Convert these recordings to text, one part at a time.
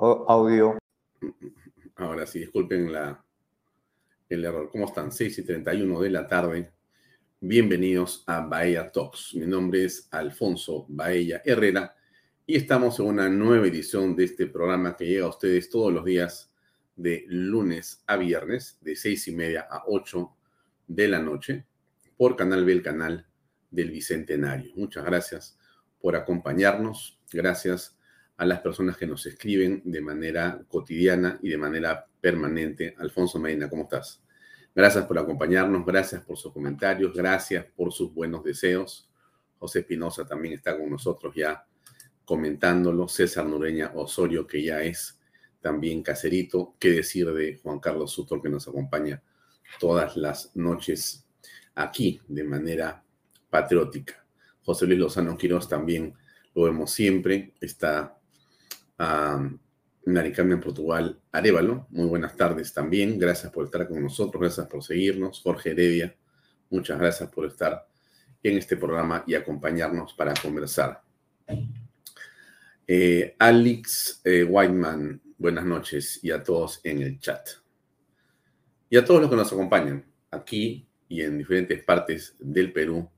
Audio. Ahora sí, disculpen la, el error. ¿Cómo están? 6 y 31 de la tarde. Bienvenidos a Bahía Talks. Mi nombre es Alfonso Baella Herrera y estamos en una nueva edición de este programa que llega a ustedes todos los días de lunes a viernes, de seis y media a 8 de la noche, por Canal B, el canal del Bicentenario. Muchas gracias por acompañarnos. Gracias a las personas que nos escriben de manera cotidiana y de manera permanente. Alfonso Medina, ¿cómo estás? Gracias por acompañarnos, gracias por sus comentarios, gracias por sus buenos deseos. José Espinosa también está con nosotros ya comentándolo. César Nureña Osorio, que ya es también caserito. ¿Qué decir de Juan Carlos Sutor, que nos acompaña todas las noches aquí de manera patriótica? José Luis Lozano Quiroz también lo vemos siempre, está a Naricambia en Portugal, Arevalo. Muy buenas tardes también. Gracias por estar con nosotros, gracias por seguirnos. Jorge Heredia, muchas gracias por estar en este programa y acompañarnos para conversar. Eh, Alex eh, Whiteman, buenas noches y a todos en el chat. Y a todos los que nos acompañan aquí y en diferentes partes del Perú,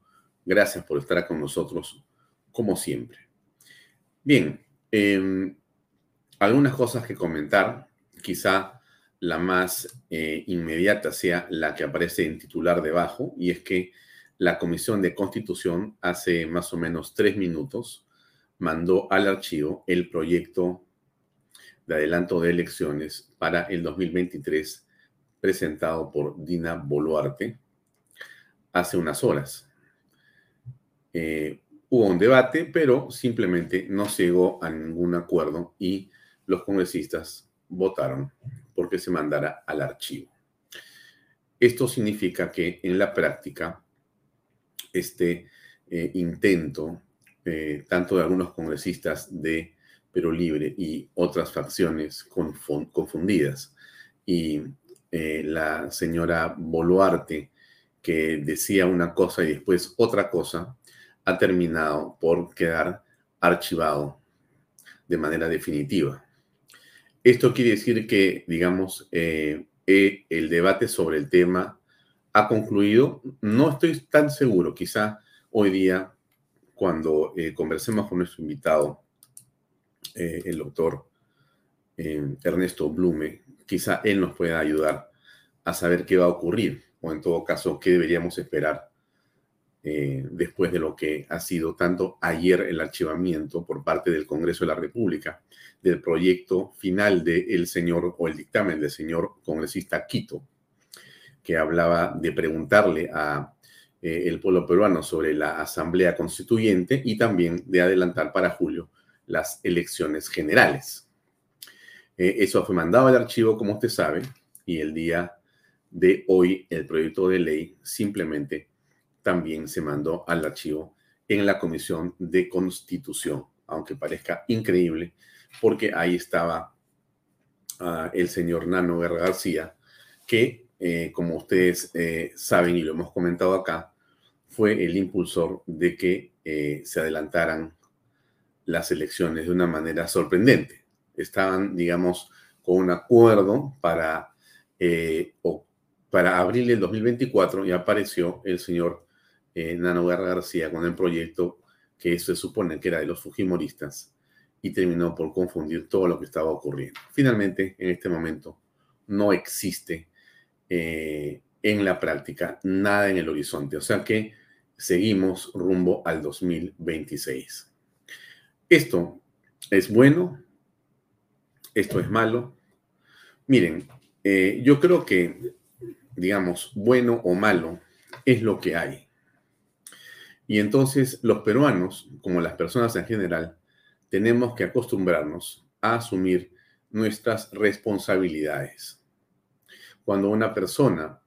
gracias por estar con nosotros como siempre. Bien, eh, algunas cosas que comentar, quizá la más eh, inmediata sea la que aparece en titular debajo, y es que la Comisión de Constitución hace más o menos tres minutos mandó al archivo el proyecto de adelanto de elecciones para el 2023 presentado por Dina Boluarte hace unas horas. Eh, hubo un debate, pero simplemente no llegó a ningún acuerdo y los congresistas votaron porque se mandara al archivo. Esto significa que en la práctica, este eh, intento, eh, tanto de algunos congresistas de Perú Libre y otras facciones confundidas, y eh, la señora Boluarte, que decía una cosa y después otra cosa, ha terminado por quedar archivado de manera definitiva. Esto quiere decir que, digamos, eh, eh, el debate sobre el tema ha concluido. No estoy tan seguro, quizá hoy día, cuando eh, conversemos con nuestro invitado, el doctor Ernesto Blume, quizá él nos pueda ayudar a saber qué va a ocurrir, o en todo caso, qué deberíamos esperar eh, después de lo que ha sido tanto ayer el archivamiento por parte del Congreso de la República del proyecto final del señor o el dictamen del señor congresista Quito, que hablaba de preguntarle a eh, el pueblo peruano sobre la Asamblea Constituyente y también de adelantar para julio las elecciones generales. Eh, eso fue mandado al archivo, como usted sabe, y el día de hoy el proyecto de ley simplemente también se mandó al archivo en la Comisión de Constitución, aunque parezca increíble, porque ahí estaba ah, el señor Nano Guerra García, que, eh, como ustedes eh, saben y lo hemos comentado acá, fue el impulsor de que eh, se adelantaran las elecciones de una manera sorprendente. Estaban, digamos, con un acuerdo para, para abril del 2024 y apareció el señor Nano García con el proyecto que se supone que era de los Fujimoristas y terminó por confundir todo lo que estaba ocurriendo. Finalmente, en este momento, no existe eh, en la práctica nada en el horizonte, o sea que seguimos rumbo al 2026. Esto es bueno, esto es malo. Miren, eh, yo creo que, digamos, bueno o malo es lo que hay. Y entonces los peruanos, como las personas en general, tenemos que acostumbrarnos a asumir nuestras responsabilidades. Cuando una persona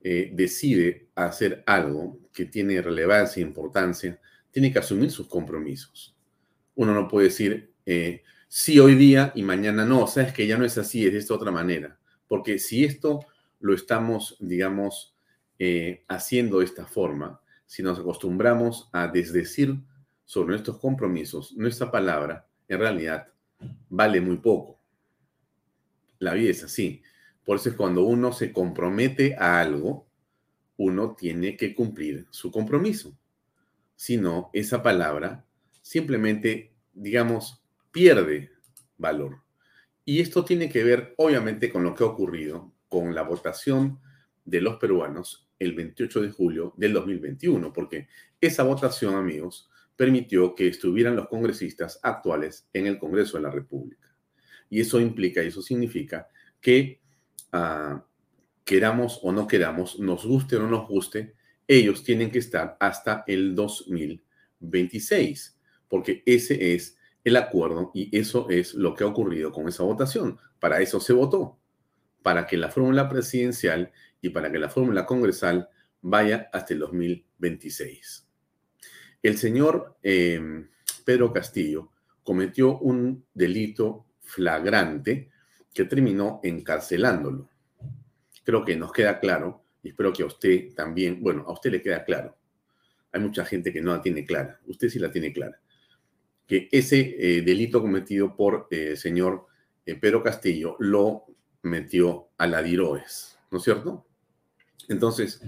eh, decide hacer algo que tiene relevancia e importancia, tiene que asumir sus compromisos. Uno no puede decir eh, sí hoy día y mañana no, sabes que ya no es así, es de esta otra manera. Porque si esto lo estamos, digamos, eh, haciendo de esta forma, si nos acostumbramos a desdecir sobre nuestros compromisos, nuestra palabra en realidad vale muy poco. La vida es así. Por eso es cuando uno se compromete a algo, uno tiene que cumplir su compromiso. Si no, esa palabra simplemente, digamos, pierde valor. Y esto tiene que ver, obviamente, con lo que ha ocurrido con la votación de los peruanos el 28 de julio del 2021, porque esa votación, amigos, permitió que estuvieran los congresistas actuales en el Congreso de la República. Y eso implica, y eso significa que ah, queramos o no queramos, nos guste o no nos guste, ellos tienen que estar hasta el 2026, porque ese es el acuerdo y eso es lo que ha ocurrido con esa votación. Para eso se votó, para que la fórmula presidencial y para que la fórmula congresal vaya hasta el 2026. El señor em, Pedro Castillo cometió un delito flagrante que terminó encarcelándolo. Creo que nos queda claro, y espero que a usted también, bueno, a usted le queda claro. Hay mucha gente que no la tiene clara, usted sí la tiene clara, que ese eh, delito cometido por el eh, señor eh, Pedro Castillo lo metió a la DIROES, ¿no es cierto? Entonces,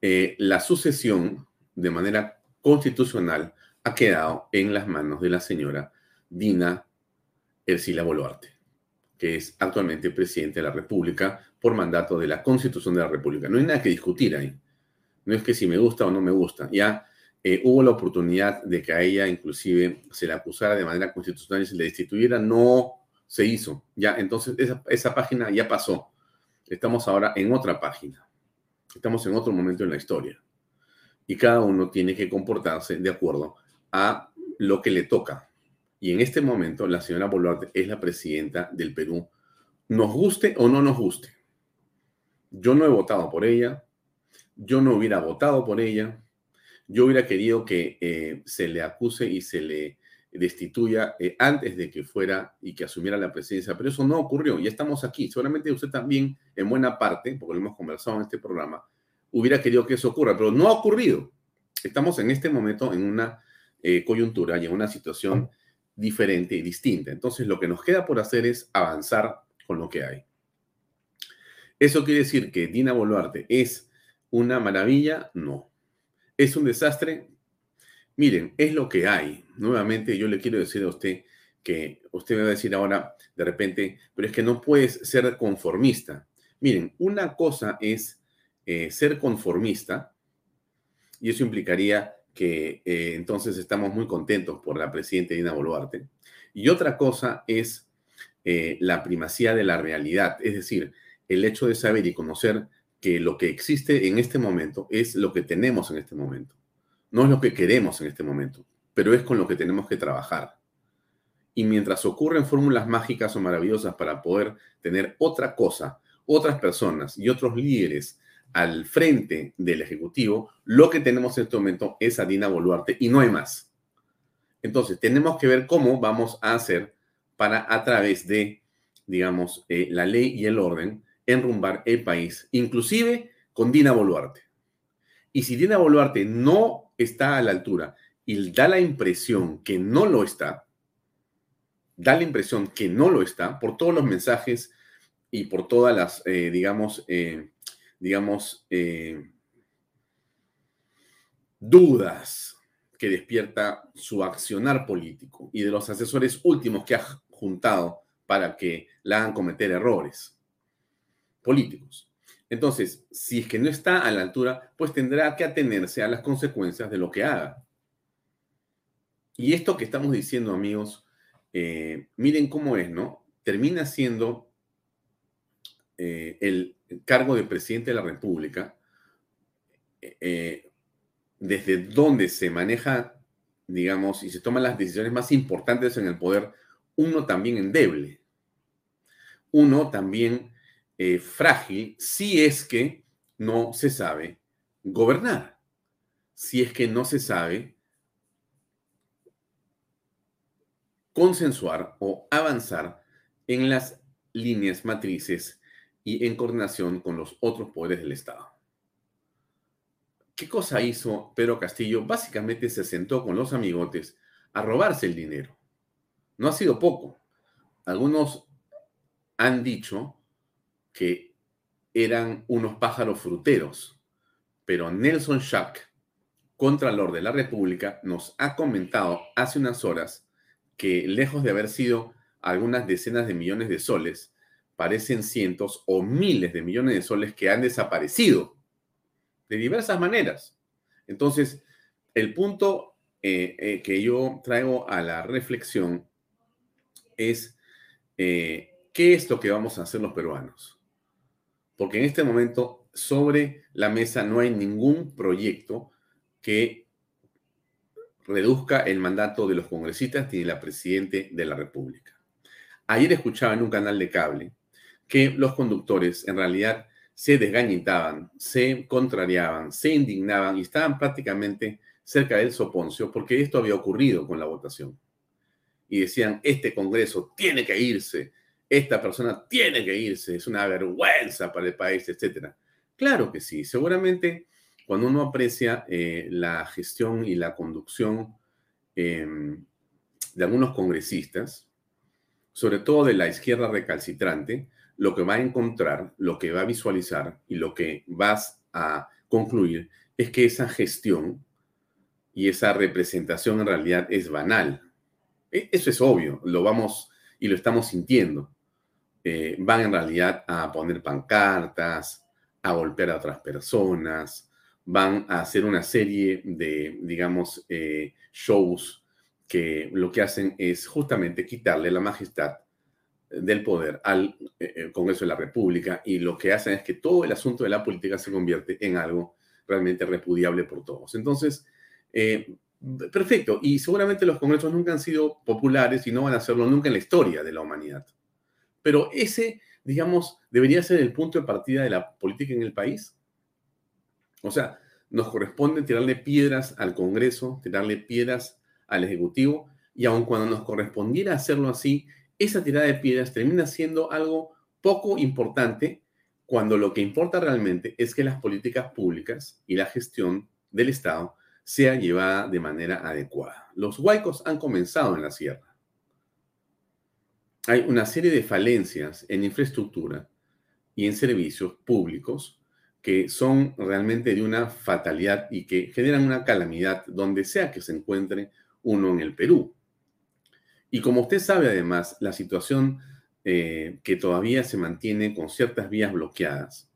eh, la sucesión de manera constitucional ha quedado en las manos de la señora Dina Ercila Boluarte, que es actualmente presidente de la República por mandato de la Constitución de la República. No hay nada que discutir ahí. No es que si me gusta o no me gusta. Ya eh, hubo la oportunidad de que a ella inclusive se la acusara de manera constitucional y se le destituyera. No se hizo. Ya, entonces esa página ya pasó. Estamos ahora en otra página. Estamos en otro momento en la historia. Y cada uno tiene que comportarse de acuerdo a lo que le toca. Y en este momento la señora Boluarte es la presidenta del Perú. Nos guste o no nos guste. Yo no he votado por ella. Yo no hubiera votado por ella. Yo hubiera querido que eh, se le acuse y se le destituya eh, antes de que fuera y que asumiera la presidencia, pero eso no ocurrió, ya estamos aquí. Seguramente usted también, en buena parte, porque lo hemos conversado en este programa, hubiera querido que eso ocurra, pero no ha ocurrido. Estamos en este momento en una eh, coyuntura y en una situación diferente y distinta. Entonces, lo que nos queda por hacer es avanzar con lo que hay. ¿Eso quiere decir que Dina Boluarte es una maravilla? No. ¿Es un desastre? Miren, es lo que hay. Nuevamente yo le quiero decir a usted que usted me va a decir ahora de repente, pero es que no puedes ser conformista. Miren, una cosa es eh, ser conformista y eso implicaría que eh, entonces estamos muy contentos por la presidenta Dina Boluarte. Y otra cosa es eh, la primacía de la realidad, es decir, el hecho de saber y conocer que lo que existe en este momento es lo que tenemos en este momento. No es lo que queremos en este momento, pero es con lo que tenemos que trabajar. Y mientras ocurren fórmulas mágicas o maravillosas para poder tener otra cosa, otras personas y otros líderes al frente del Ejecutivo, lo que tenemos en este momento es a Dina Boluarte y no hay más. Entonces, tenemos que ver cómo vamos a hacer para, a través de, digamos, eh, la ley y el orden, enrumbar el país, inclusive con Dina Boluarte. Y si Dina Boluarte no está a la altura y da la impresión que no lo está, da la impresión que no lo está por todos los mensajes y por todas las, eh, digamos, eh, digamos, eh, dudas que despierta su accionar político y de los asesores últimos que ha juntado para que la hagan cometer errores políticos. Entonces, si es que no está a la altura, pues tendrá que atenerse a las consecuencias de lo que haga. Y esto que estamos diciendo, amigos, eh, miren cómo es, ¿no? Termina siendo eh, el cargo de presidente de la República, eh, desde donde se maneja, digamos, y se toman las decisiones más importantes en el poder, uno también endeble, uno también frágil, si es que no se sabe gobernar, si es que no se sabe consensuar o avanzar en las líneas matrices y en coordinación con los otros poderes del Estado. ¿Qué cosa hizo Pedro Castillo? Básicamente se sentó con los amigotes a robarse el dinero. No ha sido poco. Algunos han dicho que eran unos pájaros fruteros, pero Nelson Schack, Contralor de la República, nos ha comentado hace unas horas que lejos de haber sido algunas decenas de millones de soles, parecen cientos o miles de millones de soles que han desaparecido de diversas maneras. Entonces, el punto eh, eh, que yo traigo a la reflexión es eh, qué es lo que vamos a hacer los peruanos. Porque en este momento sobre la mesa no hay ningún proyecto que reduzca el mandato de los congresistas ni de la Presidente de la República. Ayer escuchaba en un canal de cable que los conductores en realidad se desgañitaban, se contrariaban, se indignaban y estaban prácticamente cerca del soponcio porque esto había ocurrido con la votación. Y decían, este Congreso tiene que irse, esta persona tiene que irse, es una vergüenza para el país, etc. Claro que sí, seguramente cuando uno aprecia eh, la gestión y la conducción em, de algunos congresistas, sobre todo de la izquierda recalcitrante, lo que va a encontrar, lo que va a visualizar y lo que vas a concluir es que esa gestión y esa representación en realidad es banal. E, eso es obvio, lo vamos y lo estamos sintiendo. Eh, van en realidad a poner pancartas, a golpear a otras personas, van a hacer una serie de, digamos, eh, shows que lo que hacen es justamente quitarle la majestad del poder al eh, Congreso de la República y lo que hacen es que todo el asunto de la política se convierte en algo realmente repudiable por todos. Entonces, perfecto, y seguramente los congresos nunca han sido populares y no van a serlo nunca en la historia de la humanidad. Pero ese, digamos, debería ser el punto de partida de la política en el país. O sea, nos corresponde tirarle piedras al Congreso, tirarle piedras al Ejecutivo, y aun cuando nos correspondiera hacerlo así, esa tirada de piedras termina siendo algo poco importante cuando lo que importa realmente es que las políticas públicas y la gestión del Estado sea llevada de manera adecuada. Los huaicos han comenzado en la sierra. Hay una serie de falencias en infraestructura y en servicios públicos que son realmente de una fatalidad y que generan una calamidad donde sea que se encuentre uno en el Perú. Y como usted sabe además, la situación eh, que todavía se mantiene con ciertas vías bloqueadas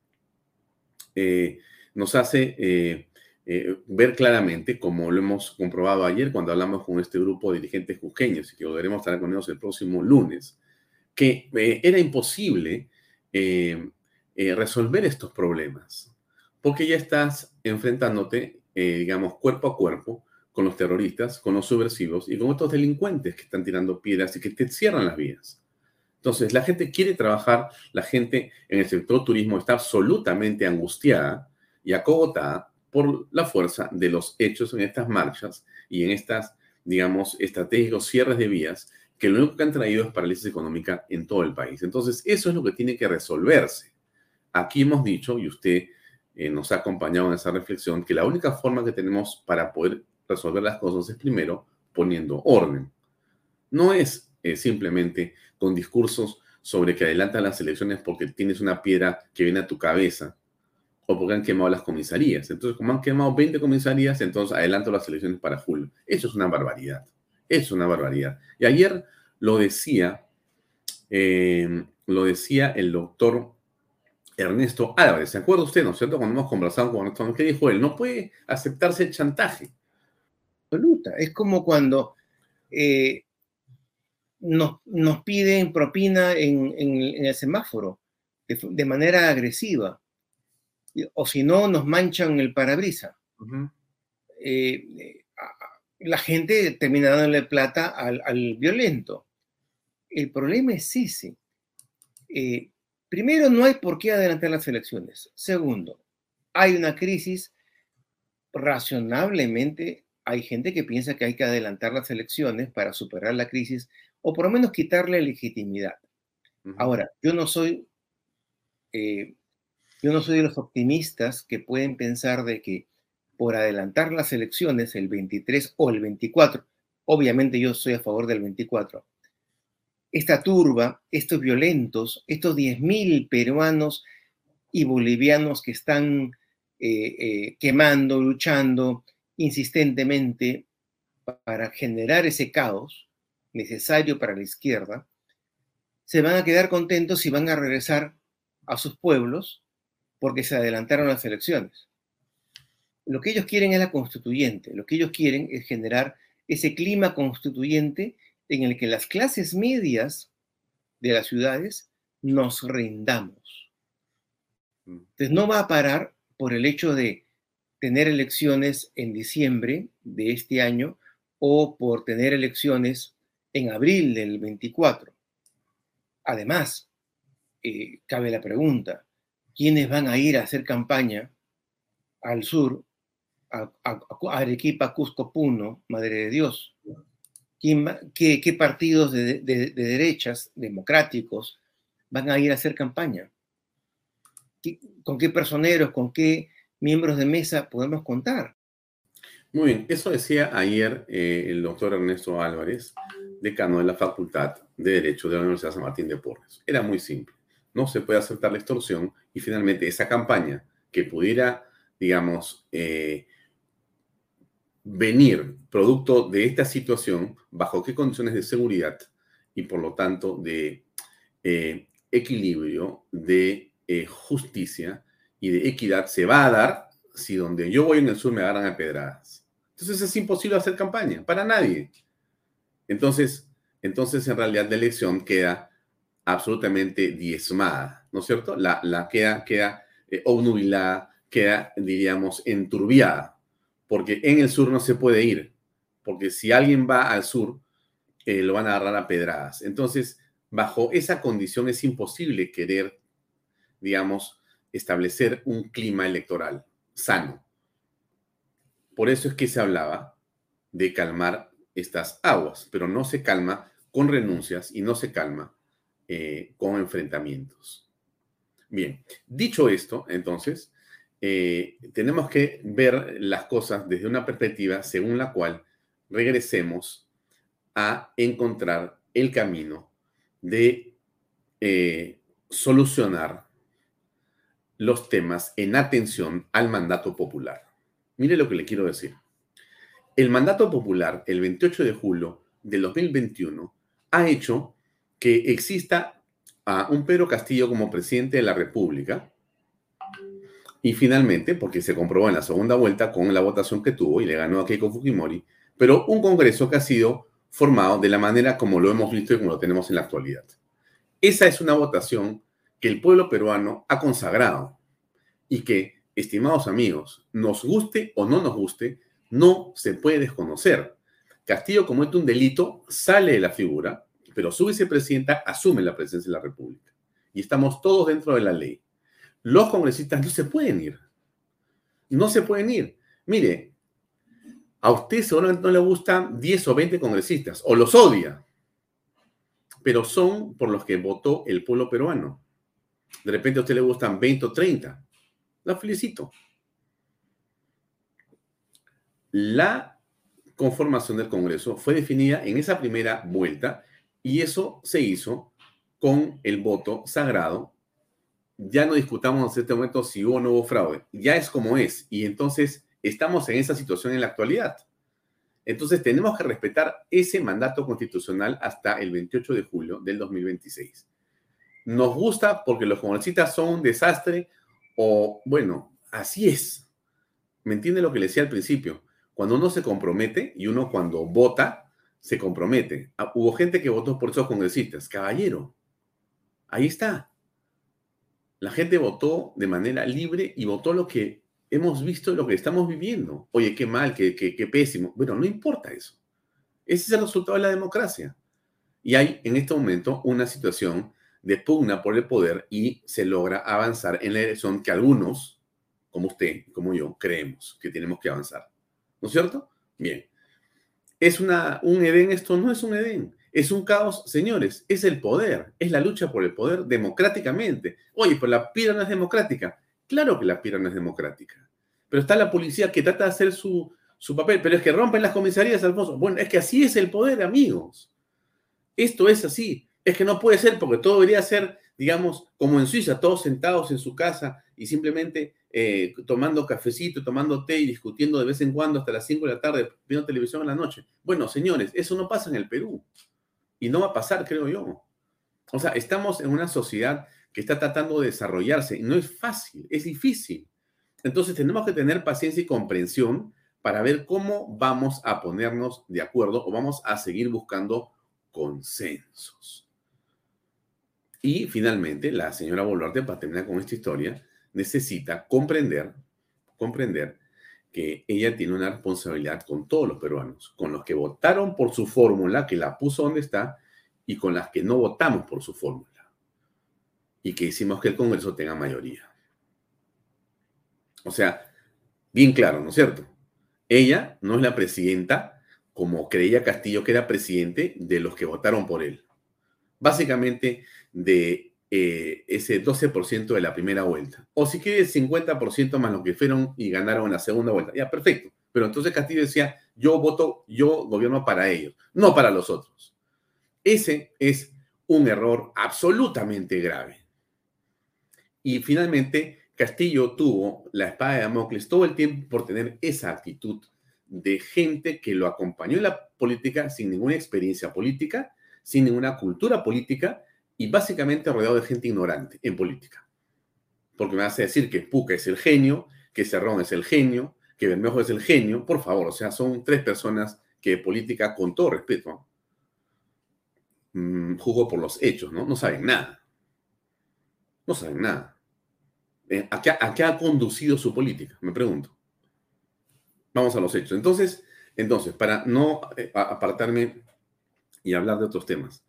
eh, nos hace eh, ver claramente, como lo hemos comprobado ayer cuando hablamos con este grupo de dirigentes cusqueños y que volveremos a estar con ellos el próximo lunes, que era imposible eh, resolver estos problemas, porque ya estás enfrentándote, eh, digamos, cuerpo a cuerpo con los terroristas, con los subversivos y con otros delincuentes que están tirando piedras y que te cierran las vías. Entonces, la gente quiere trabajar, la gente en el sector turismo está absolutamente angustiada y acogotada por la fuerza de los hechos en estas marchas y en estas, digamos, estratégicos cierres de vías que lo único que han traído es parálisis económica en todo el país. Entonces, eso es lo que tiene que resolverse. Aquí hemos dicho, y usted eh, nos ha acompañado en esa reflexión, que la única forma que tenemos para poder resolver las cosas es primero poniendo orden. No es eh, simplemente con discursos sobre que adelantan las elecciones porque tienes una piedra que viene a tu cabeza o porque han quemado las comisarías. Entonces, como han quemado 20 comisarías, entonces adelanto las elecciones para julio. Eso es una barbaridad. Es una barbaridad. Y ayer lo decía, eh, lo decía el doctor Ernesto Álvarez. ¿Se acuerda usted, no es cierto? Cuando hemos conversado con Ernesto, ¿qué dijo él? No puede aceptarse el chantaje. Absoluta. Es como cuando eh, nos, piden propina en, el semáforo de, manera agresiva. O si no, nos manchan el parabrisa. Eh, la gente termina dándole plata al, violento. El problema es ese. Eh, primero, no hay por qué adelantar las elecciones. Segundo, hay una crisis razonablemente. Hay gente que piensa que hay que adelantar las elecciones para superar la crisis o por lo menos quitarle legitimidad. Ahora, yo no soy, eh, yo no soy de los optimistas que pueden pensar de que por adelantar las elecciones el 23 o el 24, obviamente yo soy a favor del 24, esta turba, estos violentos, estos 10.000 peruanos y bolivianos que están eh, eh, quemando, luchando insistentemente para generar ese caos necesario para la izquierda, se van a quedar contentos y van a regresar a sus pueblos porque se adelantaron las elecciones. Lo que ellos quieren es la constituyente, lo que ellos quieren es generar ese clima constituyente en el que las clases medias de las ciudades nos rindamos. Mm. Entonces no va a parar por el hecho de tener elecciones en diciembre de este año o por tener elecciones en abril del 24. Además, eh, cabe la pregunta, ¿quiénes van a ir a hacer campaña al sur, Arequipa, Cusco, Puno, Madre de Dios? qué, partidos de, derechas democráticos van a ir a hacer campaña? ¿Con qué personeros, con qué miembros de mesa podemos contar? Muy bien, eso decía ayer eh, el doctor Ernesto Álvarez, decano de la Facultad de Derecho de la Universidad San Martín de Porres. Era muy simple. No se puede aceptar la extorsión y finalmente esa campaña que pudiera, digamos, eh, venir producto de esta situación, bajo qué condiciones de seguridad y por lo tanto de eh, equilibrio, de eh, justicia y de equidad se va a dar si donde yo voy en el sur me agarran a pedradas. Entonces es imposible hacer campaña para nadie. Entonces, entonces en realidad la elección queda absolutamente diezmada, ¿no es cierto? La, la queda, queda eh, obnubilada, queda, diríamos, enturbiada porque en el sur no se puede ir, porque si alguien va al sur, eh, lo van a agarrar a pedradas. Entonces, bajo esa condición es imposible querer, digamos, establecer un clima electoral sano. Por eso es que se hablaba de calmar estas aguas, pero no se calma con renuncias y no se calma eh, con enfrentamientos. Bien, dicho esto, entonces, eh, tenemos que ver las cosas desde una perspectiva según la cual regresemos a encontrar el camino de eh, solucionar los temas en atención al mandato popular. Mire lo que le quiero decir. El mandato popular, el 28 de julio del 2021, ha hecho que exista a un Pedro Castillo como presidente de la República, y finalmente, porque se comprobó en la segunda vuelta con la votación que tuvo y le ganó a Keiko Fujimori, pero un Congreso que ha sido formado de la manera como lo hemos visto y como lo tenemos en la actualidad. Esa es una votación que el pueblo peruano ha consagrado y que, estimados amigos, nos guste o no nos guste, no se puede desconocer. Castillo comete un delito, sale de la figura, pero su vicepresidenta asume la presidencia de la República. Y estamos todos dentro de la ley los congresistas no se pueden ir. No se pueden ir. Mire, a usted seguramente no le gustan 10 o 20 congresistas, o los odia, pero son por los que votó el pueblo peruano. De repente a usted le gustan 20 o 30. La felicito. La conformación del Congreso fue definida en esa primera vuelta y eso se hizo con el voto sagrado ya no discutamos en este momento si hubo o no hubo fraude, ya es como es. Y entonces estamos en esa situación en la actualidad. Entonces tenemos que respetar ese mandato constitucional hasta el 28 de julio del 2026. Nos gusta porque los congresistas son un desastre o, bueno, así es. ¿Me entiende lo que le decía al principio? Cuando uno se compromete y uno cuando vota, se compromete. Ah, hubo gente que votó por esos congresistas. Caballero, ahí está. La gente votó de manera libre y votó lo que hemos visto, lo que estamos viviendo. Oye, qué mal, qué, qué, qué pésimo. Bueno, no importa eso. Ese es el resultado de la democracia. Y hay en este momento una situación de pugna por el poder y se logra avanzar en la elección que algunos, como usted, como yo, creemos que tenemos que avanzar. ¿No es cierto? Bien. ¿Es una, un Edén esto? No es un Edén. Es un caos, señores. Es el poder. Es la lucha por el poder democráticamente. Oye, pero la pira no es democrática. Claro que la pira no es democrática. Pero está la policía que trata de hacer su, su papel. Pero es que rompen las comisarías, Alfonso. Bueno, es que así es el poder, amigos. Esto es así. Es que no puede ser porque todo debería ser, digamos, como en Suiza, todos sentados en su casa y simplemente eh, tomando cafecito, tomando té y discutiendo de vez en cuando hasta las 5 de la tarde, viendo televisión en la noche. Bueno, señores, eso no pasa en el Perú. Y no va a pasar, creo yo. O sea, estamos en una sociedad que está tratando de desarrollarse y no es fácil, es difícil. Entonces tenemos que tener paciencia y comprensión para ver cómo vamos a ponernos de acuerdo o vamos a seguir buscando consensos. Y finalmente, la señora Boluarte, para terminar con esta historia, necesita comprender, comprender que ella tiene una responsabilidad con todos los peruanos, con los que votaron por su fórmula, que la puso donde está, y con las que no votamos por su fórmula, y que hicimos que el Congreso tenga mayoría. O sea, bien claro, ¿no es cierto? Ella no es la presidenta como creía Castillo que era presidente de los que votaron por él. Básicamente de eh, ese 12% de la primera vuelta. O si quiere, el 50% más lo que fueron y ganaron en la segunda vuelta. Ya, perfecto. Pero entonces Castillo decía, yo voto, yo gobierno para ellos, no para los otros. Ese es un error absolutamente grave. Y finalmente, Castillo tuvo la espada de Damocles todo el tiempo por tener esa actitud de gente que lo acompañó en la política sin ninguna experiencia política, sin ninguna cultura política y básicamente rodeado de gente ignorante en política. Porque me hace decir que Puca es el genio, que Cerrón es el genio, que Bermejo es el genio. Por favor, o sea, son tres personas que política, con todo respeto, mmm, juzgo por los hechos, ¿no? No saben nada. No saben nada. Eh, ¿A qué, ¿A qué ha conducido su política? Me pregunto. Vamos a los hechos. Entonces, entonces para no eh, apartarme y hablar de otros temas,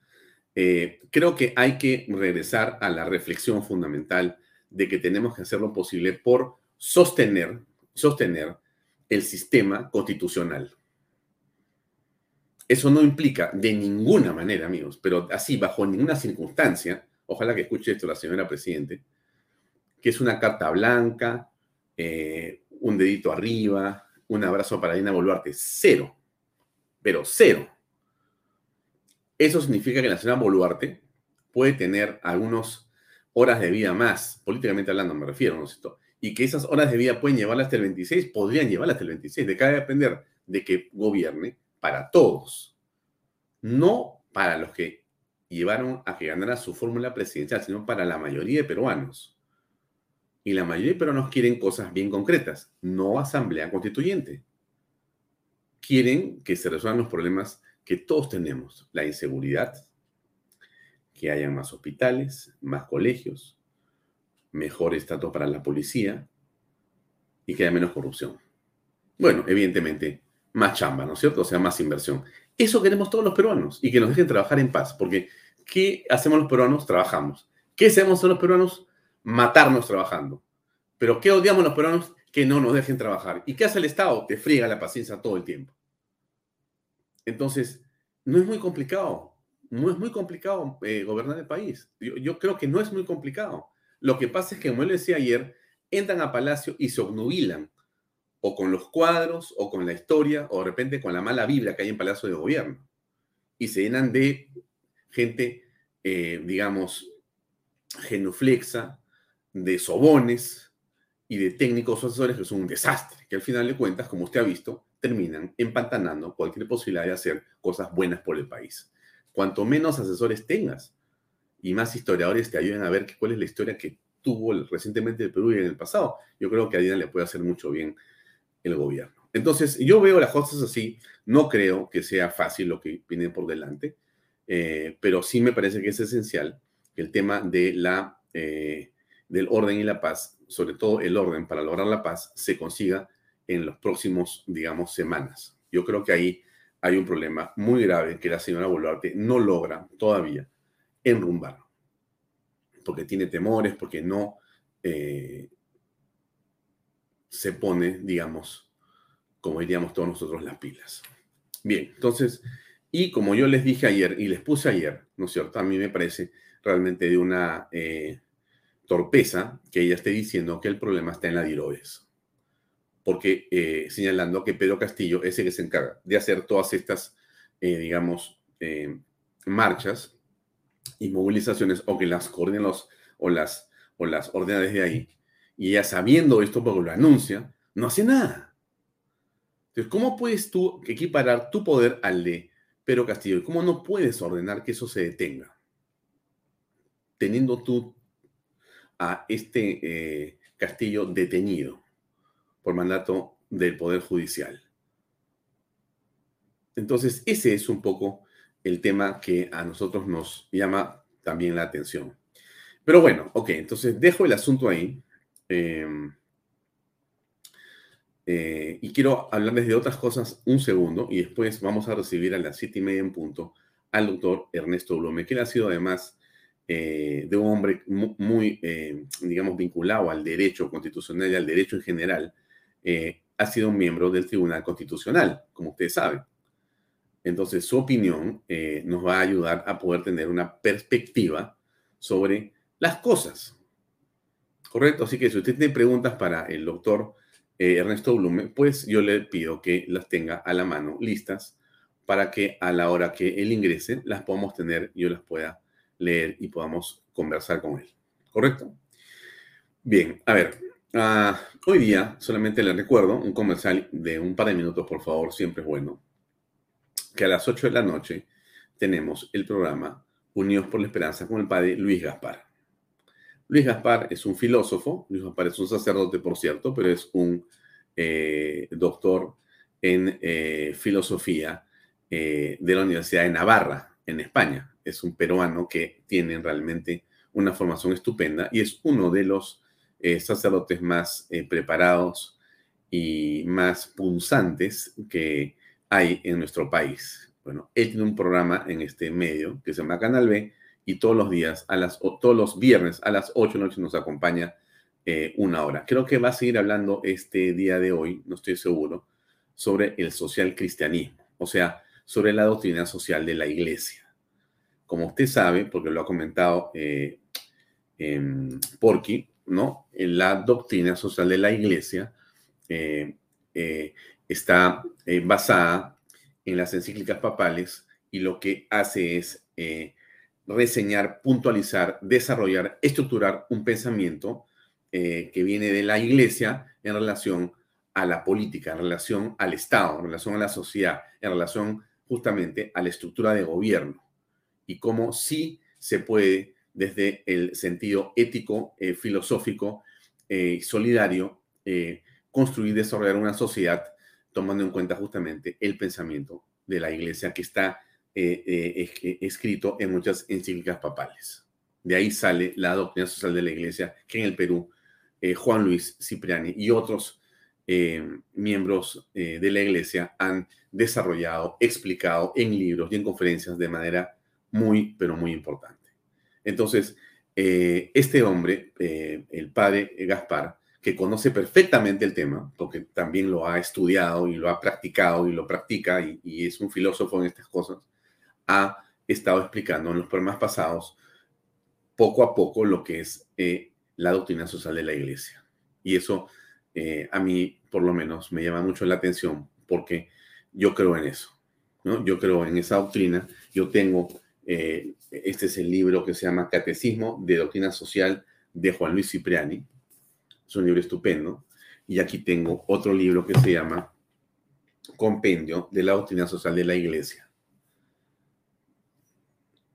eh, creo que hay que regresar a la reflexión fundamental de que tenemos que hacer lo posible por sostener, sostener el sistema constitucional. Eso no implica de ninguna manera, amigos, pero así, bajo ninguna circunstancia, ojalá que escuche esto la señora Presidente, que es una carta blanca, eh, un dedito arriba, un abrazo para Dina Boluarte. Cero, pero cero. Eso significa que la señora Boluarte puede tener algunas horas de vida más, políticamente hablando me refiero, ¿no es cierto? Y que esas horas de vida pueden llevarla hasta el 26, podrían llevarla hasta el 26, de cada depender de que gobierne para todos, no para los que llevaron a que ganara su fórmula presidencial, sino para la mayoría de peruanos. Y la mayoría de peruanos quieren cosas bien concretas, no asamblea constituyente. Quieren que se resuelvan los problemas que todos tenemos, la inseguridad, que haya más hospitales, más colegios, mejor estatus para la policía y que haya menos corrupción. Bueno, evidentemente, más chamba, ¿no es cierto? O sea, más inversión. Eso queremos todos los peruanos y que nos dejen trabajar en paz, porque ¿qué hacemos los peruanos? Trabajamos. ¿Qué hacemos los peruanos? Matarnos trabajando. Pero ¿qué odiamos los peruanos? Que no nos dejen trabajar. ¿Y qué hace el Estado? Te friega la paciencia todo el tiempo. Entonces, no es muy complicado, no es muy complicado eh, gobernar el país. Yo, creo que no es muy complicado. Lo que pasa es que, como él decía ayer, entran a Palacio y se obnubilan, o con los cuadros, o con la historia, o de repente con la mala Biblia que hay en Palacio de Gobierno. Y se llenan de gente, eh, digamos, genuflexa, de sobones y de técnicos asesores que son un desastre, que al final de cuentas, como usted ha visto, terminan empantanando cualquier posibilidad de hacer cosas buenas por el país. Cuanto menos asesores tengas y más historiadores te ayuden a ver cuál es la historia que tuvo recientemente el Perú y en el pasado, yo creo que a Dina le puede hacer mucho bien el gobierno. Entonces, yo veo las cosas así, no creo que sea fácil lo que viene por delante, eh, pero sí me parece que es esencial que el tema de la, eh, del orden y la paz, sobre todo el orden para lograr la paz, se consiga en los próximos, digamos, semanas. Yo creo que ahí hay un problema muy grave que la señora Boluarte no logra todavía enrumbar, porque tiene temores, porque no eh, se pone, digamos, como diríamos todos nosotros, las pilas. Bien, entonces, y como yo les dije ayer y les puse ayer, ¿no es cierto? A mí me parece realmente de una eh, torpeza que ella esté diciendo que el problema está en la diroes porque eh, señalando que Pedro Castillo es el que se encarga de hacer todas estas, eh, digamos, eh, marchas y movilizaciones o que las coordinen los, o, las, o las ordena desde ahí. Y ella sabiendo esto, porque lo anuncia, no hace nada. Entonces, ¿cómo puedes tú equiparar tu poder al de Pedro Castillo? ¿Y cómo no puedes ordenar que eso se detenga? Teniendo tú a este Castillo detenido por mandato del Poder Judicial. Entonces, ese es un poco el tema que a nosotros nos llama también la atención. Pero bueno, ok, entonces dejo el asunto ahí. Em, eh, y quiero hablarles de otras cosas un segundo y después vamos a recibir a las siete y media en punto al doctor Ernesto Blume, que él ha sido además eh, de un hombre muy, eh, digamos, vinculado al derecho constitucional y al derecho en general, eh, ha sido miembro del Tribunal Constitucional, como ustedes saben. Entonces, su opinión eh, nos va a ayudar a poder tener una perspectiva sobre las cosas. ¿Correcto? Así que si usted tiene preguntas para el doctor eh, Ernesto Blume, pues yo le pido que las tenga a la mano listas para que a la hora que él ingrese las podamos tener, yo las pueda leer y podamos conversar con él. ¿Correcto? Bien, a ver, Ah, hoy día, solamente les recuerdo, un comercial de un par de minutos, por favor, siempre es bueno, que a las 8 de la noche tenemos el programa Unidos por la Esperanza con el padre Luis Gaspar. Luis Gaspar es un filósofo, Luis Gaspar es un sacerdote, por cierto, pero es un eh, doctor en eh, filosofía eh, de la Universidad de Navarra, en España. Es un peruano que tiene realmente una formación estupenda y es uno de los eh, sacerdotes más eh, preparados y más punzantes que hay en nuestro país. Bueno, él tiene un programa en este medio que se llama Canal B y todos los días, a las, todos los viernes a las 8 de la noche nos acompaña eh, una hora. Creo que va a seguir hablando este día de hoy, no estoy seguro, sobre el social cristianismo, o sea, sobre la doctrina social de la iglesia. Como usted sabe, porque lo ha comentado eh, Porky, ¿no? La doctrina social de la iglesia eh, eh, está eh, basada en las encíclicas papales y lo que hace es reseñar, puntualizar, desarrollar, estructurar un pensamiento que viene de la iglesia en relación a la política, en relación al Estado, en relación a la sociedad, en relación justamente a la estructura de gobierno y cómo sí se puede desde el sentido ético, eh, filosófico, eh, solidario, eh, construir y desarrollar una sociedad tomando en cuenta justamente el pensamiento de la iglesia que está escrito en muchas encíclicas papales. De ahí sale la doctrina social de la iglesia que en el Perú Juan Luis Cipriani y otros miembros de la iglesia han desarrollado, explicado en libros y en conferencias de manera muy, pero muy importante. Entonces, eh, este hombre, eh, el padre Gaspar, que conoce perfectamente el tema, porque también lo ha estudiado y lo ha practicado y lo practica y, es un filósofo en estas cosas, ha estado explicando en los programas pasados poco a poco lo que es eh, la doctrina social de la iglesia. Y eso a mí, por lo menos, me llama mucho la atención porque yo creo en eso. ¿no? Yo creo en esa doctrina. Yo tengo este es el libro que se llama Catecismo de Doctrina Social de Juan Luis Cipriani. Es un libro estupendo. Y aquí tengo otro libro que se llama Compendio de la Doctrina Social de la Iglesia.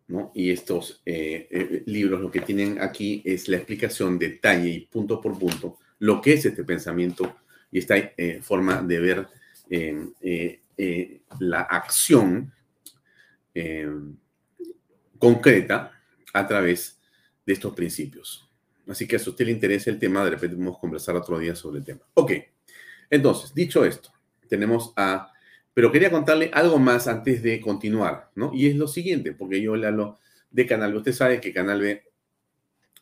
¿No? Y estos eh, eh, libros lo que tienen aquí es la explicación detalle y punto por punto lo que es este pensamiento y esta eh, forma de ver la acción concreta a través de estos principios. Así que si a usted le interesa el tema, de repente podemos conversar otro día sobre el tema. Ok, entonces, dicho esto, tenemos a... Pero quería contarle algo más antes de continuar, ¿no? Y es lo siguiente, porque yo le hablo de Canal B. Usted sabe que Canal B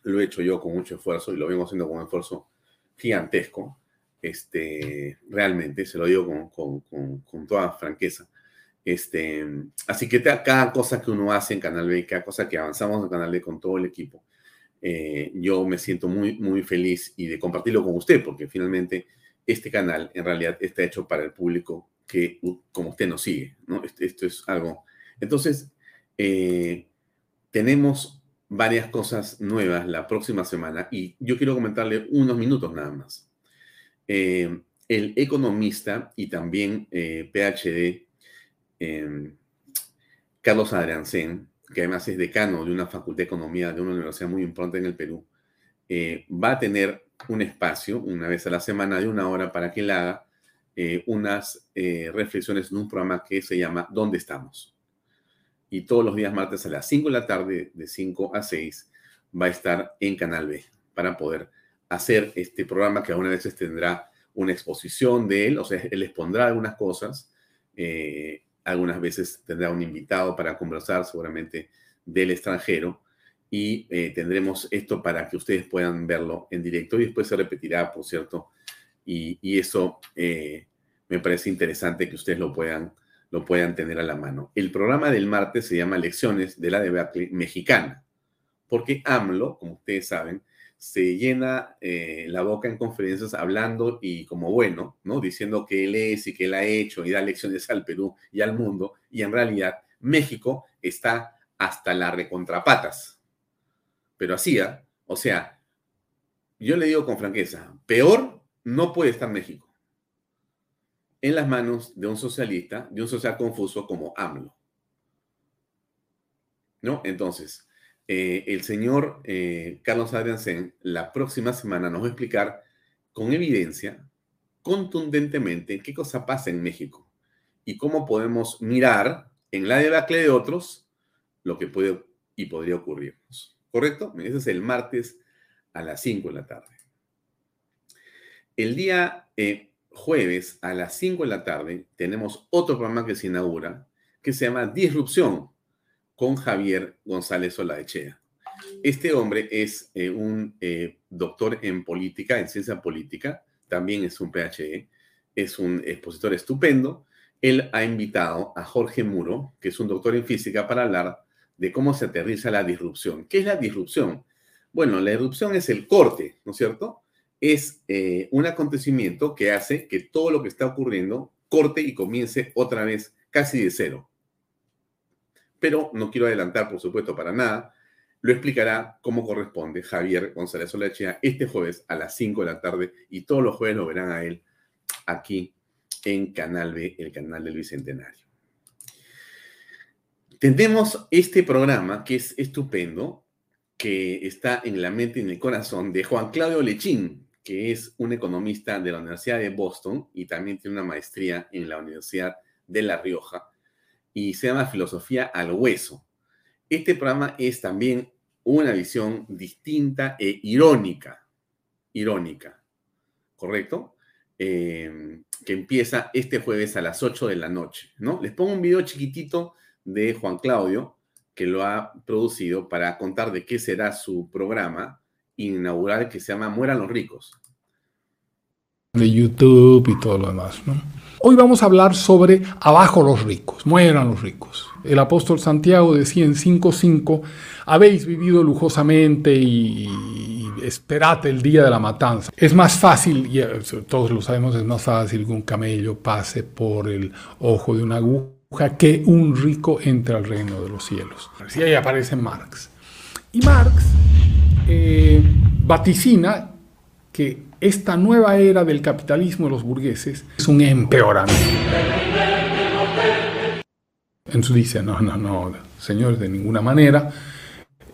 lo he hecho yo con mucho esfuerzo y lo vengo haciendo con un esfuerzo gigantesco. Este, realmente, se lo digo con, con, con toda franqueza. Este, así que cada cosa que uno hace en Canal B, cada cosa que avanzamos en Canal B con todo el equipo, eh, yo me siento muy, muy feliz y de compartirlo con usted, porque finalmente este canal en realidad está hecho para el público que, como usted nos sigue, ¿no? Esto, es algo. Entonces, eh, tenemos varias cosas nuevas la próxima semana y yo quiero comentarle unos minutos nada más. Eh, el economista y también PhD Em, Carlos Adriancén, que además es decano de una facultad de economía de una universidad muy importante en el Perú, eh, va a tener un espacio una vez a la semana de una hora para que él haga eh, unas eh, reflexiones en un programa que se llama ¿Dónde estamos? Y todos los días martes a las 5 de la tarde, de 5 a 6, va a estar en Canal B para poder hacer este programa que algunas veces tendrá una exposición de él, o sea, él expondrá algunas cosas algunas veces tendrá un invitado para conversar, seguramente del extranjero, y eh, tendremos esto para que ustedes puedan verlo en directo y después se repetirá, por cierto, y, eso eh, me parece interesante que ustedes lo puedan, lo puedan tener a la mano. El programa del martes se llama Lecciones de la debacle mexicana, porque AMLO, como ustedes saben, se llena eh, la boca en conferencias hablando y como bueno, ¿no? Diciendo que él es y que él ha hecho y da lecciones al Perú y al mundo. Y en realidad México está hasta la recontrapatas. Pero así, ¿ah? o sea, yo le digo con franqueza, peor no puede estar México en las manos de un socialista, de un social confuso como AMLO. ¿No? Entonces, eh, el señor eh, Carlos Adriansen la próxima semana nos va a explicar con evidencia, contundentemente, qué cosa pasa en México y cómo podemos mirar en la debacle de otros lo que puede y podría ocurrirnos. ¿Correcto? Ese es el martes a las 5 de la tarde. El día eh, jueves a las 5 de la tarde tenemos otro programa que se inaugura que se llama Disrupción con Javier González Olaechea. Este hombre es eh, un eh, doctor en política, en ciencia política, también es un PhD, es un expositor estupendo. Él ha invitado a Jorge Muro, que es un doctor en física, para hablar de cómo se aterriza la disrupción. ¿Qué es la disrupción? Bueno, la disrupción es el corte, ¿no es cierto? Es eh, un acontecimiento que hace que todo lo que está ocurriendo corte y comience otra vez casi de cero pero no quiero adelantar, por supuesto, para nada. Lo explicará como corresponde Javier González Olachea este jueves a las 5 de la tarde y todos los jueves lo verán a él aquí en Canal B, el canal del Bicentenario. Tenemos este programa que es estupendo, que está en la mente y en el corazón de Juan Claudio Lechín, que es un economista de la Universidad de Boston y también tiene una maestría en la Universidad de La Rioja y se llama Filosofía al Hueso. Este programa es también una visión distinta e irónica, irónica, ¿correcto? Eh, que empieza este jueves a las 8 de la noche, ¿no? Les pongo un video chiquitito de Juan Claudio, que lo ha producido para contar de qué será su programa inaugural que se llama Mueran los ricos. De YouTube y todo lo demás, ¿no? Hoy vamos a hablar sobre abajo los ricos, mueran los ricos. El apóstol Santiago decía en 5.5, habéis vivido lujosamente y, esperad el día de la matanza. Es más fácil, y eh, todos lo sabemos, es más fácil que un camello pase por el ojo de una aguja que un rico entre al reino de los cielos. Así ahí aparece Marx. Y Marx... Eh, vaticina que esta nueva era del capitalismo de los burgueses es un empeoramiento. Entonces dice, no, no, no, señores, de ninguna manera,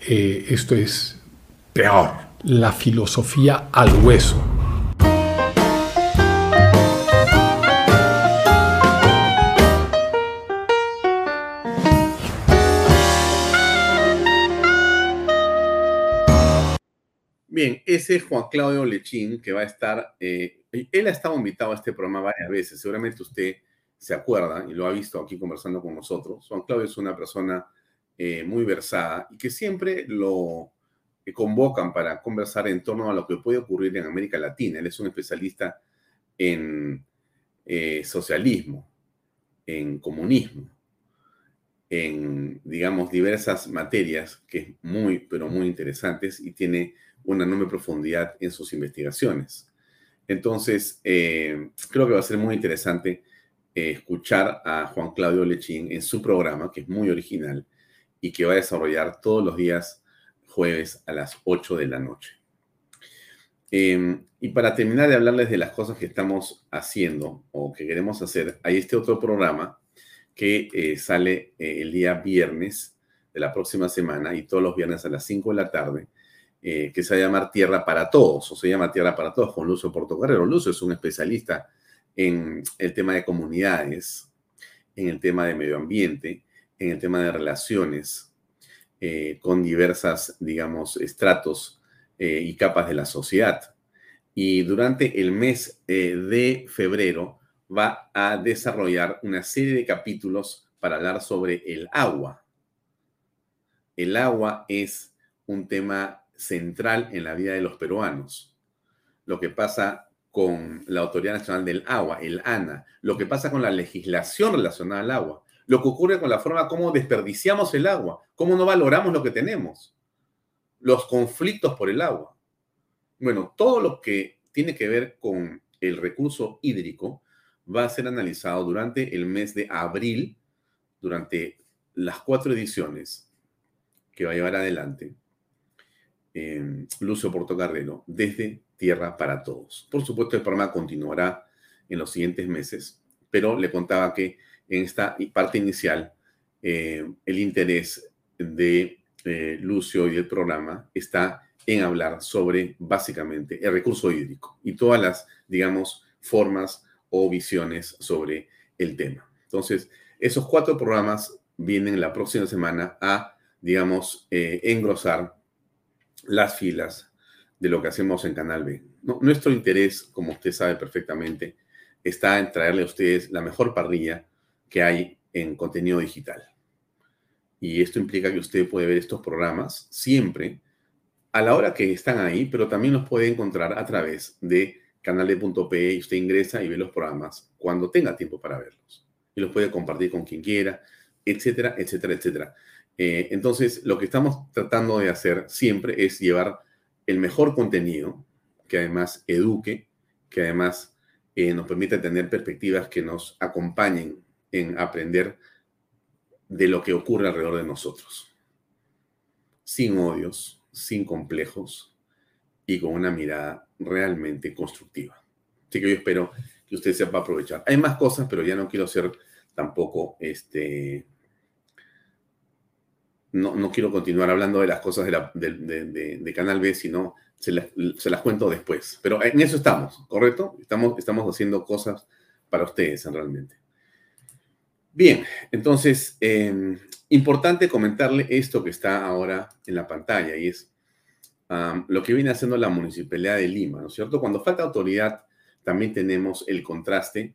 eh, esto es peor, la filosofía al hueso. Bien, ese es Juan Claudio Lechín, que va a estar, eh, él ha estado invitado a este programa varias veces, seguramente usted se acuerda y lo ha visto aquí conversando con nosotros. Juan Claudio es una persona eh, muy versada y que siempre lo convocan para conversar en torno a lo que puede ocurrir en América Latina. Él es un especialista en eh, socialismo, en comunismo, en, digamos, diversas materias que es muy, pero muy interesantes y tiene una enorme profundidad en sus investigaciones. Entonces, eh, creo que va a ser muy interesante eh, escuchar a Juan Claudio Lechín en su programa, que es muy original y que va a desarrollar todos los días jueves a las 8 de la noche. Em, y para terminar de hablarles de las cosas que estamos haciendo o que queremos hacer, hay este otro programa que eh, sale el día viernes de la próxima semana y todos los viernes a las 5 de la tarde, que se va a llamar Tierra para Todos, o se llama Tierra para Todos con Lucio Portocarrero. Lucio es un especialista en el tema de comunidades, en el tema de medio ambiente, en el tema de relaciones eh, con diversas, digamos, estratos eh, y capas de la sociedad. Y durante el mes eh, de febrero va a desarrollar una serie de capítulos para hablar sobre el agua. El agua es un tema central en la vida de los peruanos. Lo que pasa con la Autoridad Nacional del Agua, el ANA, lo que pasa con la legislación relacionada al agua, lo que ocurre con la forma como desperdiciamos el agua, cómo no valoramos lo que tenemos, los conflictos por el agua. Bueno, todo lo que tiene que ver con el recurso hídrico va a ser analizado durante el mes de abril, durante las cuatro ediciones que va a llevar adelante eh, Lucio Portocarrero, desde Tierra para Todos. Por supuesto, el programa continuará en los siguientes meses, pero le contaba que en esta parte inicial, eh, el interés de eh, Lucio y del programa está en hablar sobre básicamente el recurso hídrico y todas las, digamos, formas o visiones sobre el tema. Entonces, esos cuatro programas vienen la próxima semana a, digamos, eh, engrosar las filas de lo que hacemos en Canal B. nuestro interés, como usted sabe perfectamente, está en traerle a ustedes la mejor parrilla que hay en contenido digital. Y esto implica que usted puede ver estos programas siempre a la hora que están ahí, pero también los puede encontrar a través de canal.pe y usted ingresa y ve los programas cuando tenga tiempo para verlos. Y los puede compartir con quien quiera, etcétera, etcétera, etcétera. Eh, entonces, lo que estamos tratando de hacer siempre es llevar el mejor contenido, que además eduque, que además eh, nos permita tener perspectivas que nos acompañen en aprender de lo que ocurre alrededor de nosotros. Sin odios, sin complejos y con una mirada realmente constructiva. Así que yo espero que usted sepa aprovechar. Hay más cosas, pero ya no quiero ser tampoco este, no, quiero continuar hablando de las cosas de, Canal B, sino se las, cuento después. Pero en eso estamos, ¿correcto? Estamos, estamos haciendo cosas para ustedes realmente. Bien, entonces, em, importante comentarle esto que está ahora en la pantalla y es lo que viene haciendo la Municipalidad de Lima, ¿no es cierto? Cuando falta autoridad, también tenemos el contraste,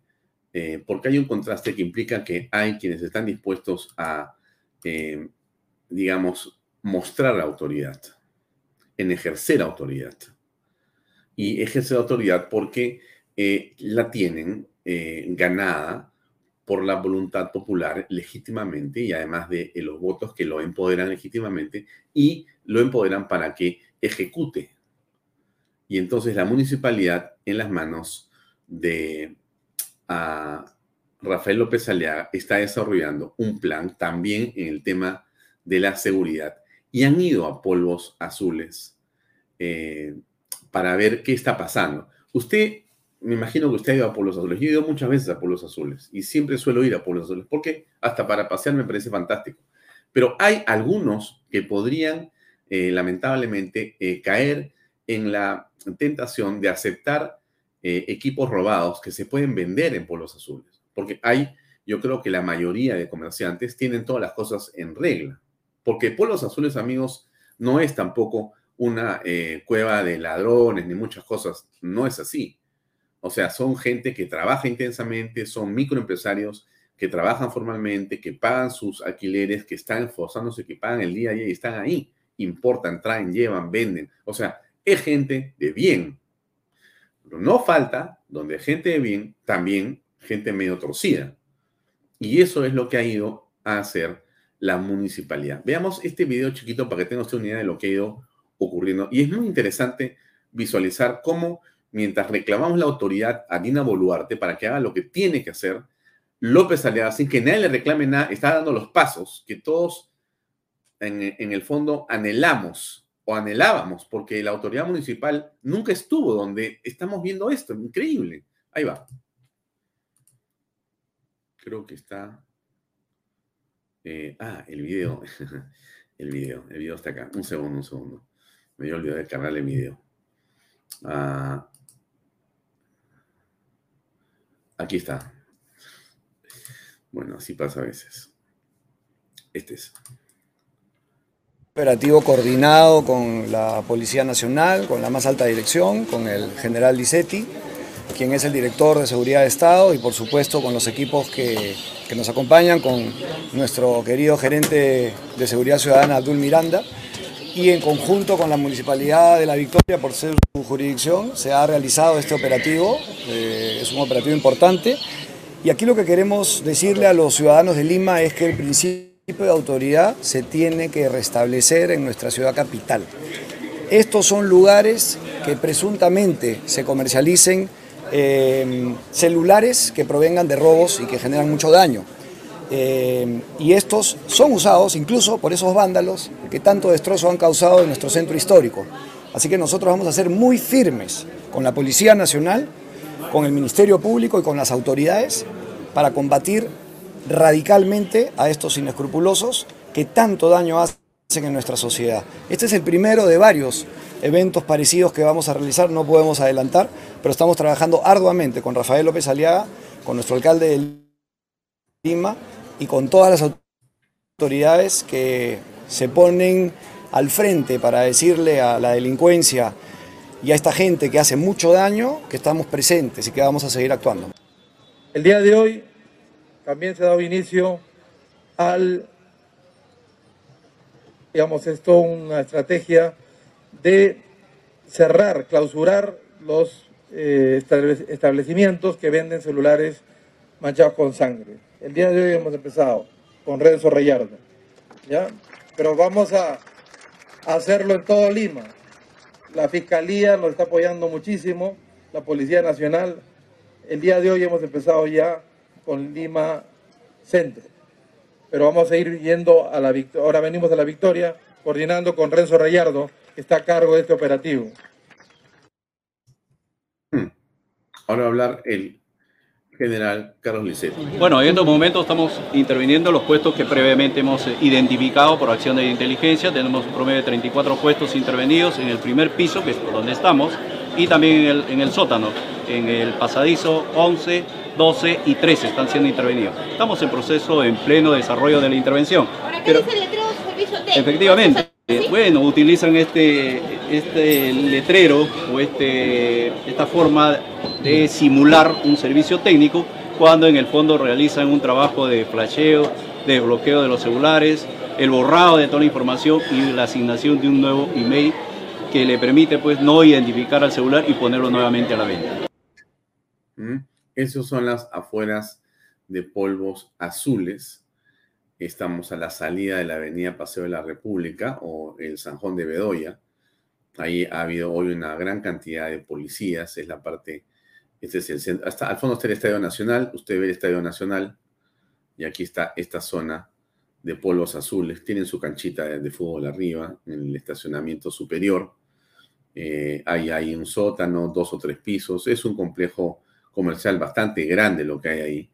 eh, porque hay un contraste que implica que hay quienes están dispuestos a em, digamos, mostrar autoridad, en ejercer autoridad. Y ejercer autoridad porque eh, la tienen eh, ganada por la voluntad popular legítimamente y además de los votos que lo empoderan legítimamente y lo empoderan para que ejecute. Y entonces la municipalidad en las manos de Rafael López Aliaga está desarrollando un plan también en el tema de la seguridad y han ido a polvos azules eh, para ver qué está pasando. Usted, me imagino que usted ha ido a Pueblos Azules. Yo he ido muchas veces a Pueblos Azules y siempre suelo ir a Pueblos Azules porque hasta para pasear me parece fantástico. Pero hay algunos que podrían, eh, lamentablemente, eh, caer en la tentación de aceptar equipos robados que se pueden vender en Pueblos Azules. Porque hay, yo creo que la mayoría de comerciantes tienen todas las cosas en regla. Porque Pueblos Azules, amigos, no es tampoco una eh, cueva de ladrones ni muchas cosas. No es así. O sea, son gente que trabaja intensamente, son microempresarios que trabajan formalmente, que pagan sus alquileres, que están esforzándose, que pagan el día a día y están ahí. Importan, traen, llevan, venden. O sea, es gente de bien. No falta, donde gente de bien, también gente medio torcida. Y eso es lo que ha ido a hacer la municipalidad. Veamos este video chiquito para que tenga usted una idea de lo que ha ido ocurriendo. Y es muy interesante visualizar cómo, mientras reclamamos la autoridad a Dina Boluarte para que haga lo que tiene que hacer, López Aliaga, sin que nadie le reclame nada, está dando los pasos que todos en, en el fondo anhelamos o anhelábamos, porque la autoridad municipal nunca estuvo donde estamos viendo esto. Increíble. Ahí va. Creo que está. Eh, ah, el video. el video. El video está acá. Un segundo, un segundo. Me había olvidado de cargarle el video. Ah, aquí está. Bueno, así pasa a veces. Este es. Operativo coordinado con la Policía Nacional, con la más alta dirección, con el general Licetti, quien es el director de Seguridad de Estado, y por supuesto con los equipos que, que nos acompañan, con nuestro querido gerente de Seguridad Ciudadana, Abdul Miranda y en conjunto con la Municipalidad de La Victoria, por ser su jurisdicción, se ha realizado este operativo. Eh, es un operativo importante. Y aquí lo que queremos decirle a los ciudadanos de Lima es que el principio de autoridad se tiene que restablecer en nuestra ciudad capital. Estos son lugares que presuntamente se comercialicen eh, celulares que provengan de robos y que generan mucho daño. Eh, y estos son usados incluso por esos vándalos que tanto destrozo han causado en nuestro centro histórico. Así que nosotros vamos a ser muy firmes con la Policía Nacional, con el Ministerio Público y con las autoridades para combatir radicalmente a estos inescrupulosos que tanto daño hacen en nuestra sociedad. Este es el primero de varios eventos parecidos que vamos a realizar, no podemos adelantar, pero estamos trabajando arduamente con Rafael López Aliaga, con nuestro alcalde de Lima, y con todas las autoridades que se ponen al frente para decirle a la delincuencia y a esta gente que hace mucho daño que estamos presentes y que vamos a seguir actuando. El día de hoy también se ha dado inicio al, digamos, esto una estrategia de cerrar, clausurar los eh, establecimientos que venden celulares manchados con sangre. El día de hoy hemos empezado con Renzo Reyardo, ¿ya? Pero vamos a hacerlo en todo Lima. La Fiscalía nos está apoyando muchísimo, la Policía Nacional. El día de hoy hemos empezado ya con Lima Centro. Pero vamos a ir yendo a la victoria. Ahora venimos a la victoria, coordinando con Renzo Reyardo, que está a cargo de este operativo. Hmm. Ahora hablar el general Carlos Licetti. Bueno, en estos momentos estamos interviniendo en los puestos que previamente hemos eh, identificado por acción de inteligencia. Tenemos un promedio de 34 puestos intervenidos en el primer piso, que es donde estamos, y también en el, en el sótano, en el pasadizo 11, 12 y 13 están siendo intervenidos. Estamos en proceso en pleno desarrollo de la intervención. Ahora, ¿qué Efectivamente. Bueno, utilizan este, este letrero o este, esta forma de simular un servicio técnico cuando en el fondo realizan un trabajo de flasheo, de bloqueo de los celulares, el borrado de toda la información y la asignación de un nuevo email que le permite pues no identificar al celular y ponerlo nuevamente a la venta. Mm, Esas son las afueras de polvos azules Estamos a la salida de la avenida Paseo de la República o el Sanjón de Bedoya. Ahí ha habido hoy una gran cantidad de policías. Es la parte, este es el centro. Hasta al fondo está el Estadio Nacional. Usted ve el Estadio Nacional. Y aquí está esta zona de polvos azules. Tienen su canchita de, fútbol arriba, en el estacionamiento superior. Eh, hay, hay un sótano, dos o tres pisos. Es un complejo comercial bastante grande lo que hay ahí.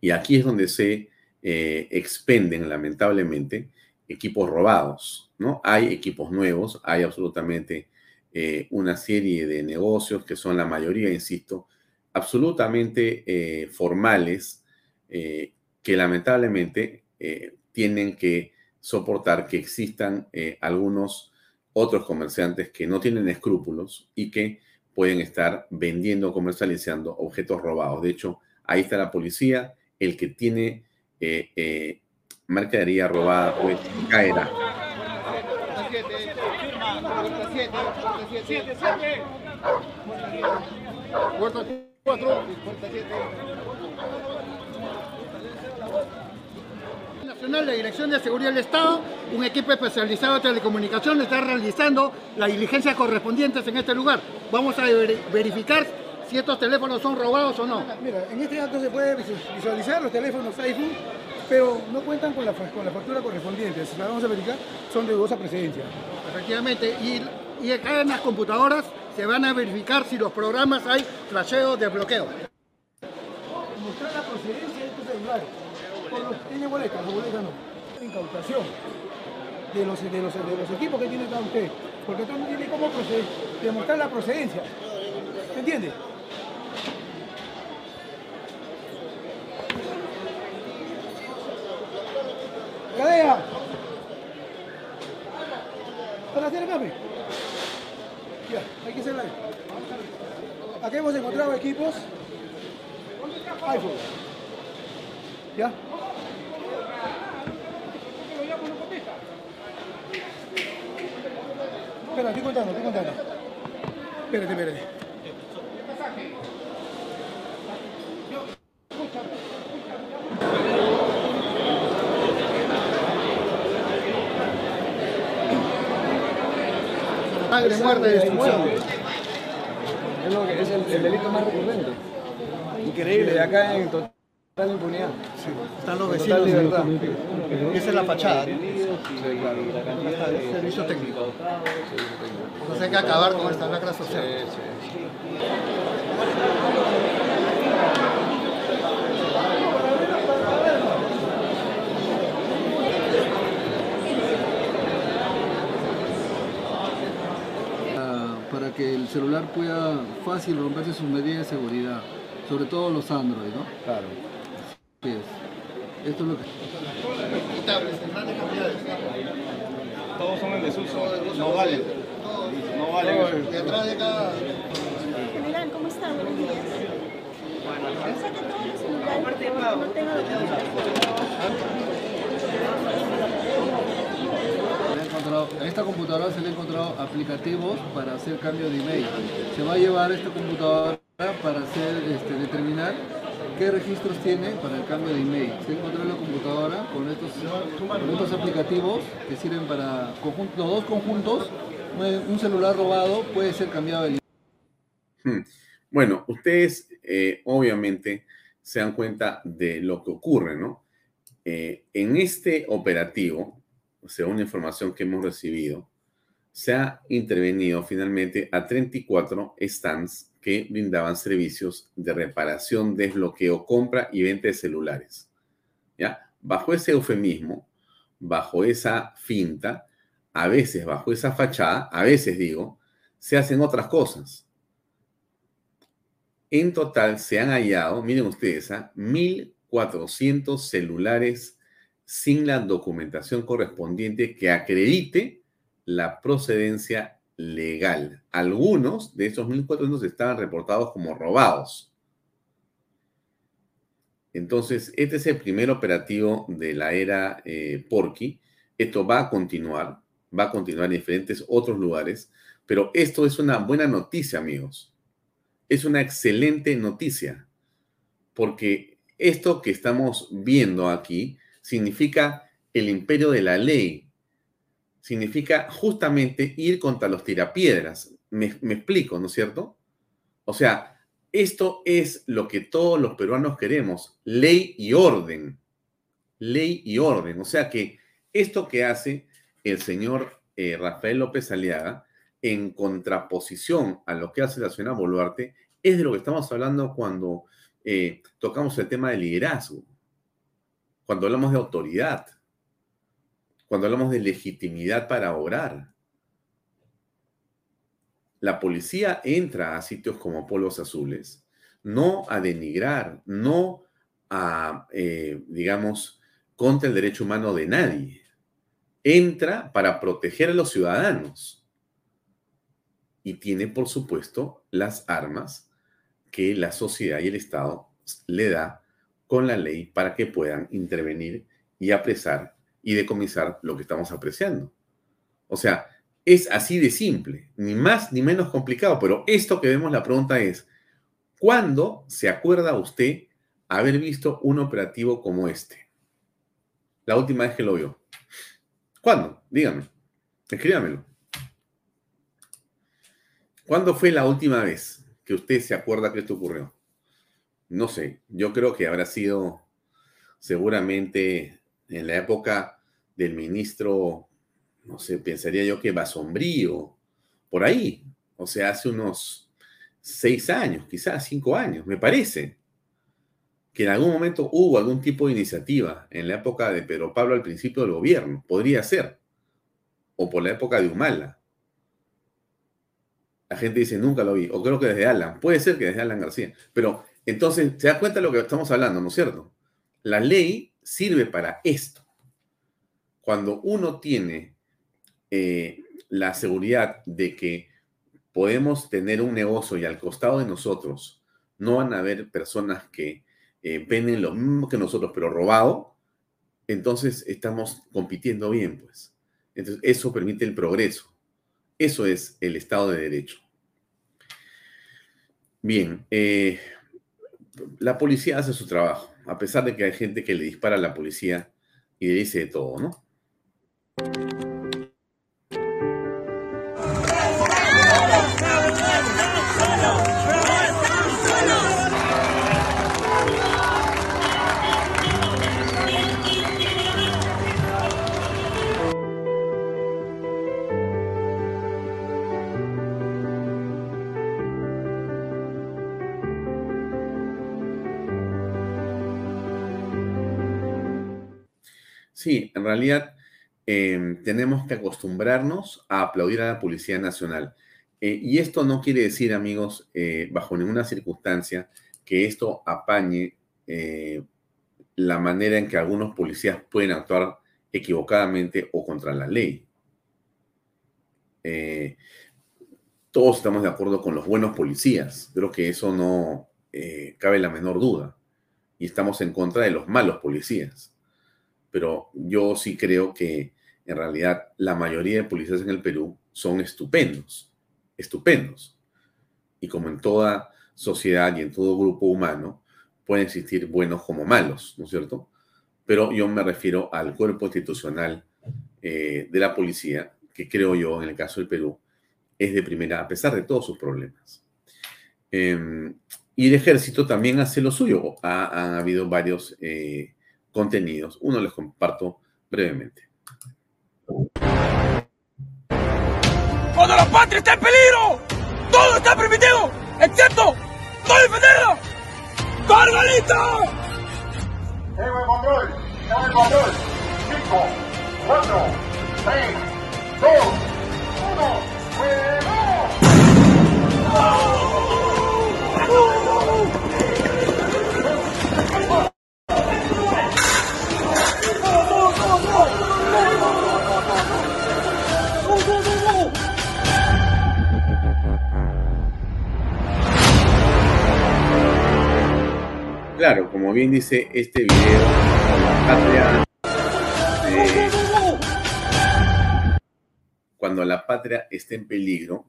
Y aquí es donde se eh, expenden, lamentablemente, equipos robados, ¿no? Hay equipos nuevos, hay absolutamente eh, una serie de negocios que son la mayoría, insisto, absolutamente formales, que lamentablemente tienen que soportar que existan algunos otros comerciantes que no tienen escrúpulos y que pueden estar vendiendo o comercializando objetos robados. De hecho, ahí está la policía, el que tiene eh, eh, mercadería robada pues caerá. la Dirección de Seguridad del Estado, un equipo especializado de telecomunicaciones está realizando las diligencias correspondientes en este lugar. Vamos a verificar si estos teléfonos son robados o no. Mira, en este acto se puede visualizar los teléfonos iPhone, pero no cuentan con la, con la factura correspondiente. Si la vamos a verificar, son de dudosa precedencia. Efectivamente, y, y acá en las computadoras se van a verificar si los programas hay flasheo de bloqueo. Mostrar la procedencia de estos celulares tiene boleta, la boleta no. Incautación de los, de, los, de los equipos que tiene cada usted. Porque no tiene cómo proceder, demostrar la procedencia. ¿Me entiende? ¡Cadea! ¿Para hacer cambio? Ya, hay que hacerla. Aquí hemos encontrado equipos iPhone. ¿Ya? Espera, estoy contando, estoy contando. Espérate, espérate. Sangre, muerte, destrucción. Es, lo que es el, el delito más recurrente. Increíble, de acá en total impunidad. Sí. Están los vecinos. de verdad. Esa es la fachada. ¿no? Sí, claro. Servicio técnico. Entonces hay que acabar con esta lacra social. para que el celular pueda fácil romperse sus medidas de seguridad, sobre todo los Android, ¿no? Claro. Así es. Esto es lo que... Todos son en desuso, no valen. No valen. Detrás de cada... General, ¿cómo está? Buenos días. Saca todos los celulares, por favor, no tengo encontrado- a esta computadora se le ha encontrado aplicativos para hacer cambio de email. Se va a llevar esta computadora para este, determinar qué registros tiene para el cambio de email. Se encontró la computadora con estos, con aplicativos que sirven para los dos conjuntos. Un celular robado puede ser cambiado de Hmm. Bueno, ustedes eh, obviamente se dan cuenta de lo que ocurre, ¿no? Eh, en este operativo, según la información que hemos recibido, se ha intervenido finalmente a 34 stands que brindaban servicios de reparación, desbloqueo, compra y venta de celulares. ¿Ya? Bajo ese eufemismo, bajo esa finta, a veces bajo esa fachada, a veces digo, se hacen otras cosas. En total se han hallado, miren ustedes, ¿ah? 1.400 celulares sin la documentación correspondiente que acredite la procedencia legal. Algunos de esos 1.400 estaban reportados como robados. Entonces, este es el primer operativo de la era eh, Porky. Esto va a continuar, va a continuar en diferentes otros lugares, pero esto es una buena noticia, amigos. Es una excelente noticia, porque esto que estamos viendo aquí significa el imperio de la ley, significa justamente ir contra los tirapiedras. Me, explico, ¿no es cierto? O sea, esto es lo que todos los peruanos queremos, ley y orden. Ley y orden. O sea que esto que hace el señor eh, Rafael López Aliaga en contraposición a lo que hace la señora Boluarte, es de lo que estamos hablando cuando eh, tocamos el tema de liderazgo, cuando hablamos de autoridad, cuando hablamos de legitimidad para obrar. La policía entra a sitios como Polos Azules, no a denigrar, no a, eh, digamos, contra el derecho humano de nadie. Entra para proteger a los ciudadanos. Y tiene, por supuesto, las armas que la sociedad y el Estado le da con la ley para que puedan intervenir y apresar y decomisar lo que estamos apreciando. O sea, es así de simple, ni más ni menos complicado, pero esto que vemos, la pregunta es, ¿cuándo se acuerda usted haber visto un operativo como este? La última vez que lo vio. ¿Cuándo? Dígame. Escríbamelo. ¿Cuándo fue la última vez que usted se acuerda que esto ocurrió? No sé, yo creo que habrá sido seguramente en la época del ministro, no sé, pensaría yo que Basombrío, por ahí, o sea, hace unos seis años, quizás cinco años, me parece, que en algún momento hubo algún tipo de iniciativa en la época de Pedro Pablo al principio del gobierno, podría ser, o por la época de Humala. La gente dice, nunca lo vi, o creo que desde Alan, puede ser que desde Alan García, pero entonces, ¿se da cuenta de lo que estamos hablando, no es cierto? La ley sirve para esto. Cuando uno tiene eh, la seguridad de que podemos tener un negocio y al costado de nosotros no van a haber personas que eh, venden lo mismo que nosotros, pero robado, entonces estamos compitiendo bien, pues. Entonces, eso permite el progreso. Eso es el Estado de Derecho. Bien, eh, la policía hace su trabajo, a pesar de que hay gente que le dispara a la policía y le dice de todo, ¿no? Sí, en realidad em, tenemos que acostumbrarnos a aplaudir a la Policía Nacional. Eh, y esto no quiere decir, amigos, eh, bajo ninguna circunstancia, que esto apañe eh, la manera en que algunos policías pueden actuar equivocadamente o contra la ley. todos estamos de acuerdo con los buenos policías. Creo que eso no cabe la menor duda. Y estamos en contra de los malos policías pero yo sí creo que en realidad la mayoría de policías en el Perú son estupendos, estupendos. Y como en toda sociedad y en todo grupo humano, pueden existir buenos como malos, ¿no es cierto? Pero yo me refiero al cuerpo institucional eh, de la policía, que creo yo, en el caso del Perú, es de primera, a pesar de todos sus problemas. Em, y el ejército también hace lo suyo. Ha, habido varios eh, contenidos. Uno les comparto brevemente. Cuando la patria está en peligro, todo está permitido, excepto no defenderla. ¡Cargalita! Tengo el control, tengo el control. 5, 4, 3, 2, 1, Claro, como bien dice este video, cuando la patria está en peligro,